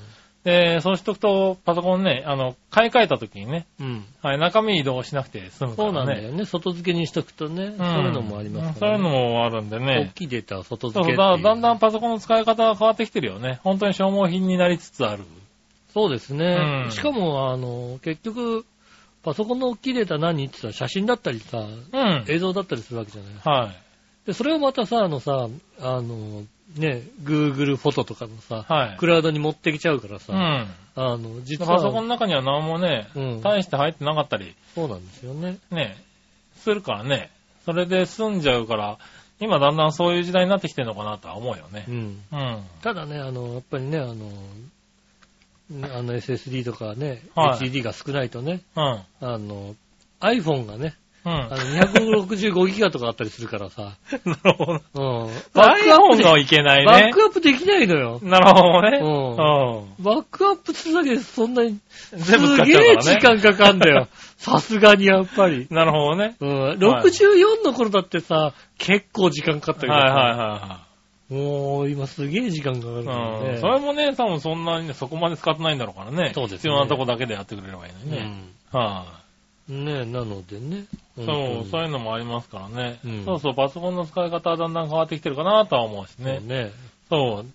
Speaker 3: で、そうしとくと、パソコンね、あの、買い替えた時にね、
Speaker 2: うん。
Speaker 3: はい、中身移動しなくて済むか
Speaker 2: そう
Speaker 3: らね。
Speaker 2: なんだよね。外付けにしとくとね、
Speaker 3: ん
Speaker 2: そういうのもありますから、
Speaker 3: そういうのもあるんで
Speaker 2: 大
Speaker 3: ね。
Speaker 2: きいデータは外
Speaker 3: そう
Speaker 2: 付け
Speaker 3: そうだだんだんパソコンの使い方が変わってきてるよね。本当に消耗品になりつつある。
Speaker 2: そうですね。
Speaker 3: うん
Speaker 2: しかも、あの、結局、パソコンの大きいデータ何って言ったら写真だったりさ、
Speaker 3: うん。
Speaker 2: 映像だったりするわけじゃない。
Speaker 3: はい。
Speaker 2: で、それをまたさ、あのさ、あの、ね、Google フォトとかのさ、
Speaker 3: はい。
Speaker 2: クラウドに持ってきちゃうからさ、
Speaker 3: うん。
Speaker 2: あの、実は、
Speaker 3: パソコンの中には何もね、
Speaker 2: うん
Speaker 3: 大して入ってなかったり、
Speaker 2: そうなんですよね。
Speaker 3: ね、するからね。それで済んじゃうから、今だんだんそういう時代になってきてるのかなとは思うよね
Speaker 2: う。ん。
Speaker 3: うん。
Speaker 2: ただね、あの、やっぱりね、あの、ねあの SSD とかね、
Speaker 3: はい
Speaker 2: HDD が少ないとね、
Speaker 3: うん。
Speaker 2: あの、iPhone がね、
Speaker 3: うん。
Speaker 2: あの265ギガとかあったりするからさ、
Speaker 3: なるほど。
Speaker 2: うん。
Speaker 3: バックアップ
Speaker 2: で
Speaker 3: がいけないね
Speaker 2: バッ。クアップできないのよ。
Speaker 3: なるほどね。
Speaker 2: うバックアップするだけでそんなに、
Speaker 3: うん。全部使っ
Speaker 2: すげえ
Speaker 3: ちゃうからね。
Speaker 2: 時間かかんだよ。さすがにやっぱり。
Speaker 3: なるほどね。
Speaker 2: うん。64の頃だってさ、結構時間かかったけどさ、
Speaker 3: はいはいは
Speaker 2: もう今すげえ時間かかる
Speaker 3: い
Speaker 2: から。
Speaker 3: うん。それもね、多分そんなにね、そこまで使ってないんだろうからね。
Speaker 2: そうですね
Speaker 3: 必要なとこだけでやってくれればいいのにね。は
Speaker 2: うん。ねえ、なのでね。
Speaker 3: い。そう、そういうのもありますからね
Speaker 2: うん。
Speaker 3: そうそう、パソコンの使い方はだんだん変わってきてるかなとは思うしね。
Speaker 2: ねね。
Speaker 3: そ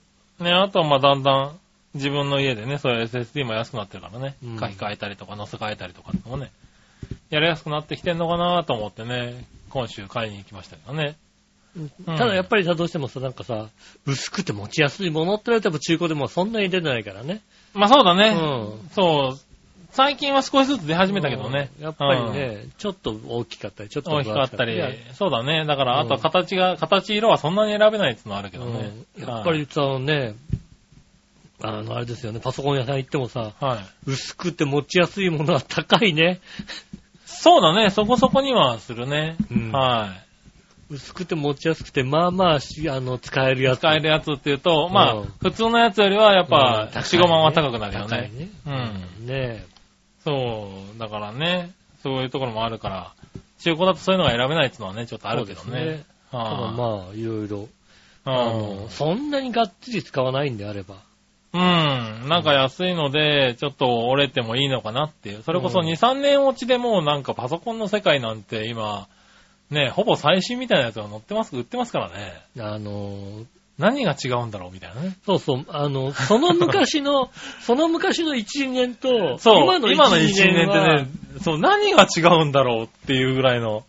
Speaker 3: う。ね、あとはまあだんだん自分の家でね、そういう SSD も安くなってるからね、
Speaker 2: うん
Speaker 3: 書き換えたりとか載せ替えたりとかもね、やりやすくなってきてんのかなと思ってね、今週買いに行きましたけどね。
Speaker 2: ただやっぱりさ、どうしてもさ、なんかさ、薄くて持ちやすいものって言われても中古でもそんなに出てないからね。
Speaker 3: まあそうだね。
Speaker 2: うん
Speaker 3: そう。最近は少しずつ出始めたけどね。
Speaker 2: うんやっぱりね、ちょっと大きかったり、ちょっと
Speaker 3: 大きかったりそうだね。だから、あとは形が、形色はそんなに選べないっていうのはあるけどね。
Speaker 2: うんやっぱりさ、ね、あの、あれですよね、パソコン屋さん行ってもさ、
Speaker 3: はい。はい。
Speaker 2: 薄くて持ちやすいものは高いね。
Speaker 3: そうだね。そこそこにはするね。
Speaker 2: うん
Speaker 3: はい。
Speaker 2: 薄くて持ちやすくて、まあまあし、あの、使えるやつ。
Speaker 3: 使えるやつっていうと、まあ
Speaker 2: うん、
Speaker 3: 普通のやつよりはやっぱ、
Speaker 2: うん
Speaker 3: 4、5万は高くなるよね。
Speaker 2: ね。
Speaker 3: うん。
Speaker 2: ね
Speaker 3: そう、だからね、そういうところもあるから、中古だとそういうのが選べないっていうのはね、ちょっとあるけど
Speaker 2: そうです
Speaker 3: ね。
Speaker 2: ただ
Speaker 3: は
Speaker 2: まあ、いろいろ。
Speaker 3: あ
Speaker 2: あの、そんなにがっつり使わないんであれば。
Speaker 3: うん。なんか安いので、ちょっと折れてもいいのかなっていう。それこそ
Speaker 2: うん
Speaker 3: 2、3年落ちでもうなんかパソコンの世界なんて今、ね、ほぼ最新みたいなやつが載ってます、売ってますからね。
Speaker 2: あの、
Speaker 3: 何が違うんだろうみたいなね。
Speaker 2: そうそう、あの、その昔の、その昔の1、2年と、
Speaker 3: そう、
Speaker 2: 今の1、
Speaker 3: 今の1
Speaker 2: 2
Speaker 3: 2年ってね、そう、何が違うんだろうっていうぐらいの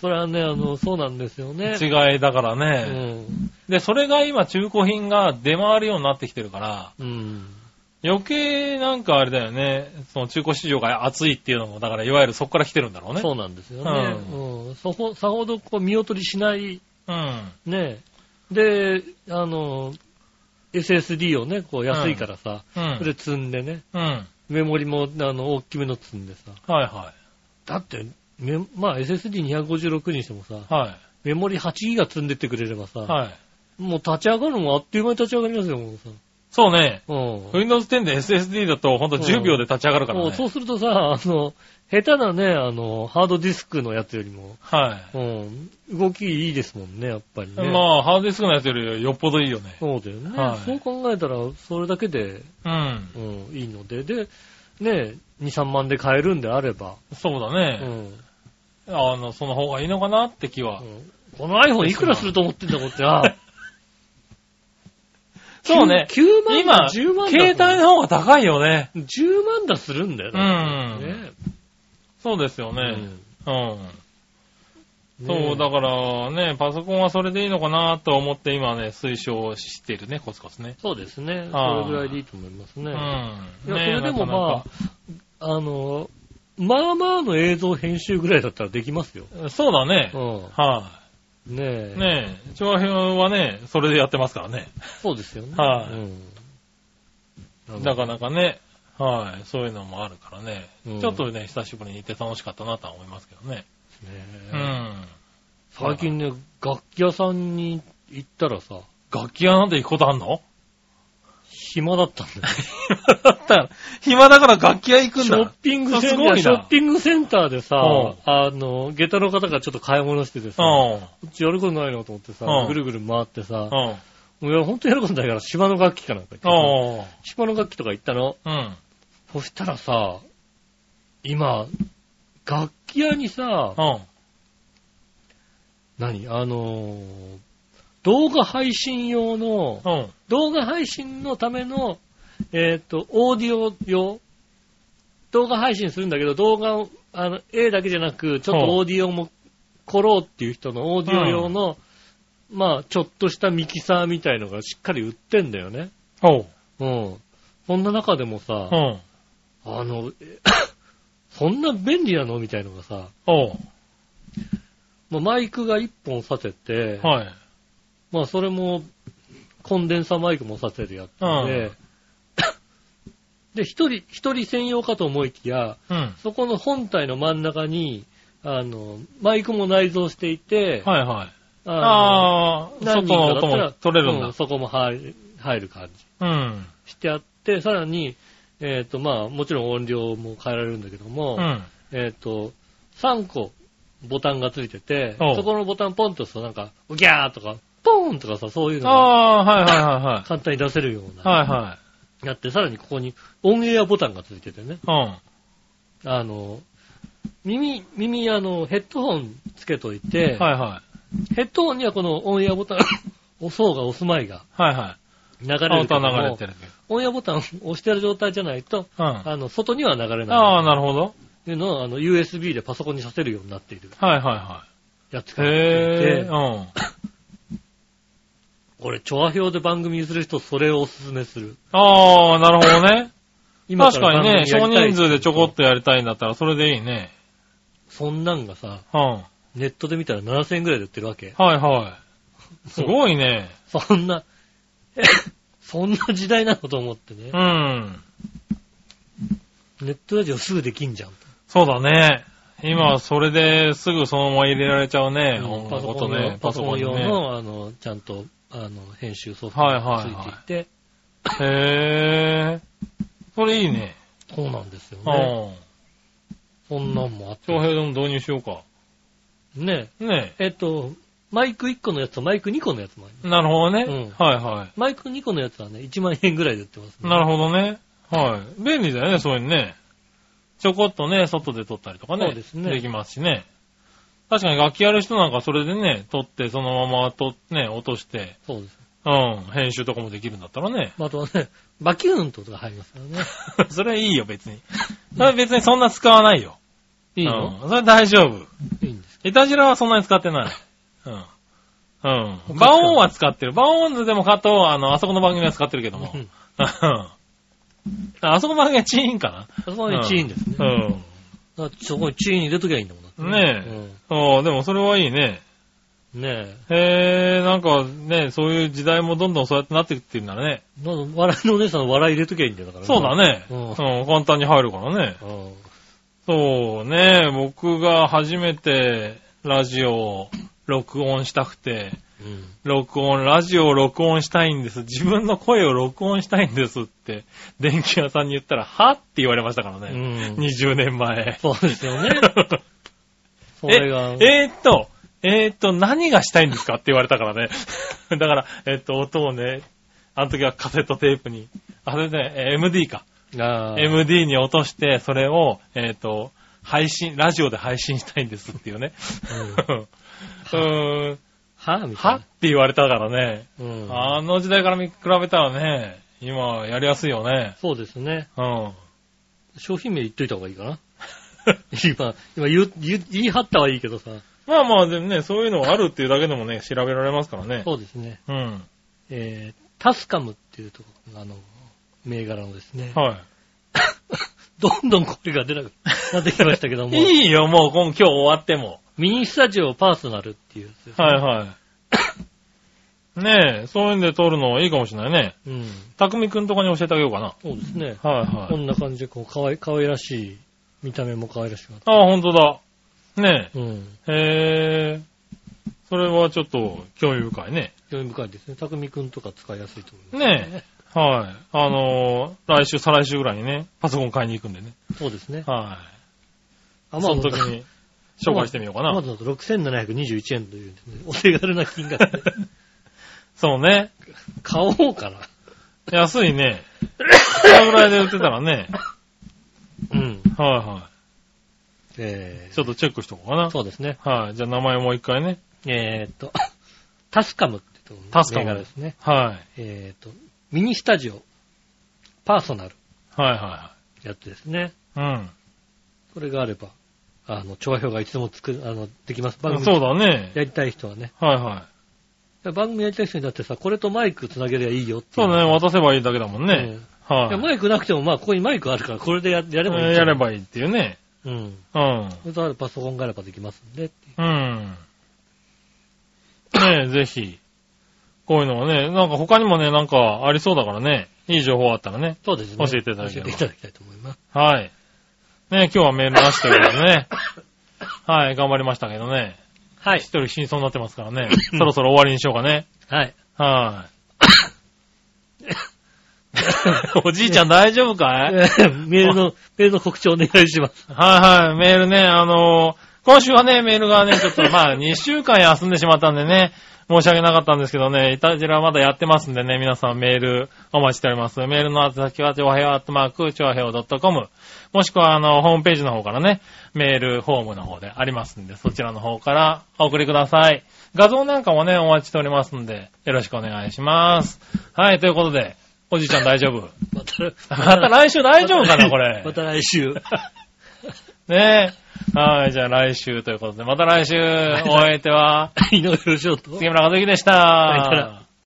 Speaker 2: それはね、あの、そうなんですよね。
Speaker 3: 違いだから
Speaker 2: う
Speaker 3: ね。
Speaker 2: ん。
Speaker 3: で、それが今中古品が出回るようになってきてるから、
Speaker 2: うん。
Speaker 3: 余計なんかあれだよね、その中古市場が熱いっていうのも、だからいわゆるそこから来てるんだろうね。
Speaker 2: そうなんですよね。うん。そほ、さほどこう見劣りしない、
Speaker 3: うん。
Speaker 2: ね。で、あの、SSD をね、こう安いからさ、
Speaker 3: うん。
Speaker 2: それ積んでね、
Speaker 3: うん。
Speaker 2: メモリも、あの、大きめの積んでさ。
Speaker 3: はいは
Speaker 2: だって、メまあ SSD256 にしてもさ、
Speaker 3: い。はい。
Speaker 2: メモリ8ギガ積んでってくれればさ、
Speaker 3: はい。
Speaker 2: もう立ち上がるのもあっという間に立ち上がりますよ、もうさ。
Speaker 3: そうね。
Speaker 2: うん。
Speaker 3: Windows 10で SSD だとほんと10秒で立ち上がるからね。
Speaker 2: もうそうするとさ、あの、下手なね、あの、ハードディスクのやつよりも、
Speaker 3: は
Speaker 2: うん、動きいいですもんね、やっぱり
Speaker 3: い。
Speaker 2: ね。
Speaker 3: まあ、ハードディスクのやつよりよっぽどいいよね。
Speaker 2: そうだよね。
Speaker 3: はい
Speaker 2: そう考えたら、それだけで、
Speaker 3: うん。
Speaker 2: うん、いいので、で、ね、2、3万で買えるんであれば、う
Speaker 3: そうだね。
Speaker 2: ん。
Speaker 3: あの、その方がいいのかなって気は。
Speaker 2: うんこの iPhone いくらすると思ってんだ、こって。あ
Speaker 3: そうね。
Speaker 2: 9万
Speaker 3: 今、
Speaker 2: だ、10万だ。
Speaker 3: 携帯の方が高いよね。
Speaker 2: 10万だするんだよ
Speaker 3: う
Speaker 2: ね。
Speaker 3: ん。
Speaker 2: ね
Speaker 3: そうですよね。うん。
Speaker 2: うん
Speaker 3: そう、だからね、パソコンはそれでいいのかなと思って今ね、推奨してるね、コツコツね。
Speaker 2: そうですね。それぐらいでいいと思いますね。
Speaker 3: うん。
Speaker 2: いや、そ
Speaker 3: ね
Speaker 2: れでも
Speaker 3: なか
Speaker 2: まあ、あの、まあまあの映像編集ぐらいだったらできますよ。
Speaker 3: そうだね
Speaker 2: う。ん。
Speaker 3: は
Speaker 2: ねえ。
Speaker 3: い。ねえ、調和表はね、それでやってますからね。
Speaker 2: そうですよね。
Speaker 3: はい
Speaker 2: うん。
Speaker 3: なかなかね、はい、そういうのもあるからね。
Speaker 2: うん
Speaker 3: ちょっとね、久しぶりに行って楽しかったなとは思いますけどね。
Speaker 2: ねえ
Speaker 3: うん。
Speaker 2: 最近ね、楽器屋さんに行ったらさ、
Speaker 3: 楽器屋なんて行くことあんの？
Speaker 2: 暇だったんだよ。
Speaker 3: だったら、暇だから楽器屋行くんだ。
Speaker 2: ショッピングセンター、ショッピングセンターでさ
Speaker 3: うん、
Speaker 2: あの、下駄の方がちょっと買い物しててさ、
Speaker 3: うん。
Speaker 2: こっちやることないのと思ってさ
Speaker 3: うん、
Speaker 2: ぐるぐる回ってさ、
Speaker 3: うん。
Speaker 2: いや、ほんと喜んだから島の楽器かなんか行って
Speaker 3: あ
Speaker 2: さ島の楽器とか行ったの。
Speaker 3: あ。うん。
Speaker 2: そしたらさ、今、楽器屋にさ、
Speaker 3: うん。
Speaker 2: 何？あのー動画配信用の、
Speaker 3: うん。
Speaker 2: 動画配信のための、えっ、と、オーディオ用動画配信するんだけど、動画を、あの、絵だけじゃなく、ちょっとオーディオも来ろうっていう人のオーディオ用の、まあ、ちょっとしたミキサーみたいのがしっかり売ってんだよね。
Speaker 3: おう。
Speaker 2: うん。そんな中でもさ、
Speaker 3: うん。
Speaker 2: あの、え そんな便利なの？みたいのがさ、
Speaker 3: おう。
Speaker 2: まあマイクが1本させて、
Speaker 3: はい。
Speaker 2: まあそれも、コンデンサーマイクもさせるやつで、で、一人、一人専用かと思いきや、
Speaker 3: うん。
Speaker 2: そこの本体の真ん中に、あの、マイクも内蔵していて、
Speaker 3: はいはい。
Speaker 2: あの
Speaker 3: ああ、
Speaker 2: 何人かだったら
Speaker 3: も取れるんだ
Speaker 2: うん。そこも入る入る感じ
Speaker 3: うん。
Speaker 2: してあって、さらに、えっ、と、まあ、もちろん音量も変えられるんだけども、
Speaker 3: うん。
Speaker 2: えっ、と、3個ボタンがついてて、そこのボタンポンと押すとなんか、ギャーとか、ポーンとかさ、そういうのが
Speaker 3: ああ、はいはいはいはい。
Speaker 2: 簡単に出せるような、
Speaker 3: はいは
Speaker 2: やって、さらにここにオンエアボタンがついててね、
Speaker 3: い。うん。
Speaker 2: あの、耳、耳、あの、ヘッドホンつけといて、
Speaker 3: はいは
Speaker 2: ヘッドホンにはこのオンエアボタン 押そうが押すまいが
Speaker 3: い。はいはい。
Speaker 2: 流れるけど
Speaker 3: 音流れてるけ
Speaker 2: オンエアボタンを押してる状態じゃないと、
Speaker 3: ど。うん。あ
Speaker 2: あの、外には流れない。
Speaker 3: あ、なるほど。
Speaker 2: っていうのを、あの、USB でパソコンにさせるようになっている
Speaker 3: はいはいは
Speaker 2: やつ
Speaker 3: い。
Speaker 2: があっていて
Speaker 3: へえ。うん。
Speaker 2: 俺、チョア表で番組にする人、それをおすすめする。
Speaker 3: ああ、なるほどね。確かにね、少人数でちょこっとやりたいんだったらそれでいいね。
Speaker 2: そんなんがさ、
Speaker 3: うん。は
Speaker 2: ネットで見たら7000円くらいで売ってるわけ
Speaker 3: い。はい。すごいね。
Speaker 2: そんな、え そんな時代なのと思ってね
Speaker 3: う。ん。
Speaker 2: ネットラジオすぐできんじゃん。
Speaker 3: そうだね。今、それですぐそのまま入れられちゃうね。音
Speaker 2: パソコン
Speaker 3: 音ね
Speaker 2: の、。パソコン用。の、あの、ちゃんと、あの、編集ソフト
Speaker 3: はいはい
Speaker 2: が
Speaker 3: はい
Speaker 2: ついていて、
Speaker 3: へえ。それいいね。
Speaker 2: そうなんですよ
Speaker 3: う
Speaker 2: ね。
Speaker 3: ん。
Speaker 2: そんなんもあって
Speaker 3: 長。平でも導入しようか。
Speaker 2: ね
Speaker 3: ね
Speaker 2: えっと、マイク1個のやつとマイク2個のやつもある。
Speaker 3: なるほどね。
Speaker 2: うん
Speaker 3: はいは
Speaker 2: マイク2個のやつはね、1万円ぐらいで売ってます、
Speaker 3: い。なるほどね。はい。便利だよね、そういうのね。ちょこっとね、外で撮ったりとかね。
Speaker 2: そうですね
Speaker 3: できますしね。確かに楽器やる人なんかそれでね、撮ってそのままと、ね、落として、
Speaker 2: そうです。
Speaker 3: うん、編集とかもできるんだったらね。
Speaker 2: あとはね、バキューンとか入りますからね。
Speaker 3: それはいいよ、別に。それ別にそんな使わないよ。
Speaker 2: いいの、
Speaker 3: うん、それ大丈夫。
Speaker 2: いいんです。
Speaker 3: いたじらはそんなに使ってない。うん。うん。
Speaker 2: 他
Speaker 3: バオンは使ってる。バオンズでもかと、あの、あそこの番組は使ってるけども。
Speaker 2: うん
Speaker 3: うんあそこの番組はチーンかな。
Speaker 2: あそこにチーンですね。
Speaker 3: うん。
Speaker 2: だからそこにチーン入れときゃいいんだもん
Speaker 3: ねえ。ああ、でもそれはいいね。
Speaker 2: うん。ね
Speaker 3: へえ、なんかね、そういう時代もどんどんそうやってなっていってるんだね。
Speaker 2: 笑いのお姉さんの笑い入れときゃいいんだから。
Speaker 3: そうだね。
Speaker 2: う
Speaker 3: うんん、簡単に入るからね。
Speaker 2: うん。
Speaker 3: そうね、僕が初めてラジオを録音したくて、
Speaker 2: うん。
Speaker 3: 録音、ラジオを録音したいんです。自分の声を録音したいんですって、電気屋さんに言ったら、はって言われましたから
Speaker 2: う
Speaker 3: ね。
Speaker 2: ん。
Speaker 3: 20年前。
Speaker 2: そうですよね。そ
Speaker 3: え
Speaker 2: れが。、
Speaker 3: えーっと、えーっと、何がしたいんですか？って言われたからね。だから、えーっと、音をね、あの時はカセットテープに、あれね、えー MD か。MD に落として、それを、えーっと、配信、ラジオで配信したいんですっていうね。うーん、
Speaker 2: は？みたいな。
Speaker 3: は？って言われたからね。
Speaker 2: うん。
Speaker 3: あの時代から見比べたらね、今やりやすいよね。
Speaker 2: そうですね。
Speaker 3: うん。
Speaker 2: 商品名言っといた方がいいかな。今、今言う言う言い張ったはいいけどさ。
Speaker 3: まあまあ、でもね、そういうのがあるっていうだけでもね、調べられますからね。
Speaker 2: そうですね。
Speaker 3: うん。
Speaker 2: えー、タスカムっていうとこあの、銘柄のですね。
Speaker 3: は
Speaker 2: どんどん声が出なくなってきましたけども。
Speaker 3: い。いいよ、もう今今日終わっても。
Speaker 2: ミニスタジオパーソナルっていうやつですね。
Speaker 3: はいはい。ねえ、そういうんで撮るのいいかもしれないね。
Speaker 2: うん。
Speaker 3: たくみくんとかに教えてあげようかな。
Speaker 2: そうですね。
Speaker 3: はいはい。
Speaker 2: こんな感じで、こう、かわい、かわいらしい、見た目もかわいらしくなって。
Speaker 3: ああ、ほんとだ。ね
Speaker 2: うん。
Speaker 3: え。へえ。それはちょっと興味深いね。
Speaker 2: 興味深いですね。たくみくんとか使いやすいと思います。
Speaker 3: ねえ。はい。あのー来週、再来週ぐらいにね、パソコン買いに行くんでね。
Speaker 2: そうですね。
Speaker 3: はい。
Speaker 2: ア
Speaker 3: その時に紹介してみようかな。
Speaker 2: アマゾンだと6721円というね、お手軽な金額で。
Speaker 3: そうね。
Speaker 2: 買おうかな。
Speaker 3: 安いね。このぐらいで売ってたらね。
Speaker 2: うん。
Speaker 3: はいは
Speaker 2: え
Speaker 3: い。ちょっとチェックしとこうかな。
Speaker 2: そうですね。
Speaker 3: はい。じゃあ名前もう一回ね。
Speaker 2: えーっと、タスカムってとこ
Speaker 3: タスカム
Speaker 2: ですね。
Speaker 3: はい。
Speaker 2: えーっと、ミニスタジオ、パーソナル
Speaker 3: はいは
Speaker 2: やつですね。
Speaker 3: いはい。
Speaker 2: これがあれば、あの、調和表がいつでもつく、あの、できます。番
Speaker 3: うん。
Speaker 2: 組
Speaker 3: そうだね。
Speaker 2: やりたい人はね。
Speaker 3: はいはい。
Speaker 2: 番組やりたい人にだってさ、これとマイクつなげりゃいいよってい
Speaker 3: そうだね。渡せばいいだけだもんね。
Speaker 2: うんい
Speaker 3: はい。
Speaker 2: やマイクなくても、まあ、ここにマイクあるから、これでややればいい。い。
Speaker 3: やればいいっていうね。
Speaker 2: うん。
Speaker 3: うん。
Speaker 2: それとあれパソコンがあればできますんでう。
Speaker 3: うん。ねえ、ぜひ。こういうのはね、なんか他にもね、なんかありそうだからね。いい情報あったらね。
Speaker 2: そうですね。
Speaker 3: 教えていただければ
Speaker 2: 教えていただきたいと思います。
Speaker 3: はい。ね今日はメールなしということでね。はい、頑張りましたけどね。
Speaker 2: はい
Speaker 3: 一。人死にそうになってますからね。そろそろ終わりにしようかね。
Speaker 2: はい。
Speaker 3: はい。おじいちゃん大丈夫かい？
Speaker 2: メールの、メールの告知お願いします。
Speaker 3: はいはい、メールね、あのー今週はね、メールがね、ちょっとまあ、2週間休んでしまったんでね、申し訳なかったんですけどね、いたじらはまだやってますんでね、皆さんメールお待ちしております。メールの宛先は、ちょわへよアットマーク、ちょわへよ .com。もしくは、あの、ホームページの方からね、メールフォームの方でありますんで、そちらの方からお送りください。画像なんかもね、お待ちしておりますんで、よろしくお願いします。はい、ということで、おじいちゃん大丈夫？
Speaker 2: また、
Speaker 3: また来週大丈夫かな、これ。
Speaker 2: また来週。
Speaker 3: ねえ。はい、じゃあ来週ということで、また来週、お相手は、
Speaker 2: 井上義雄と。
Speaker 3: 杉村和之でした。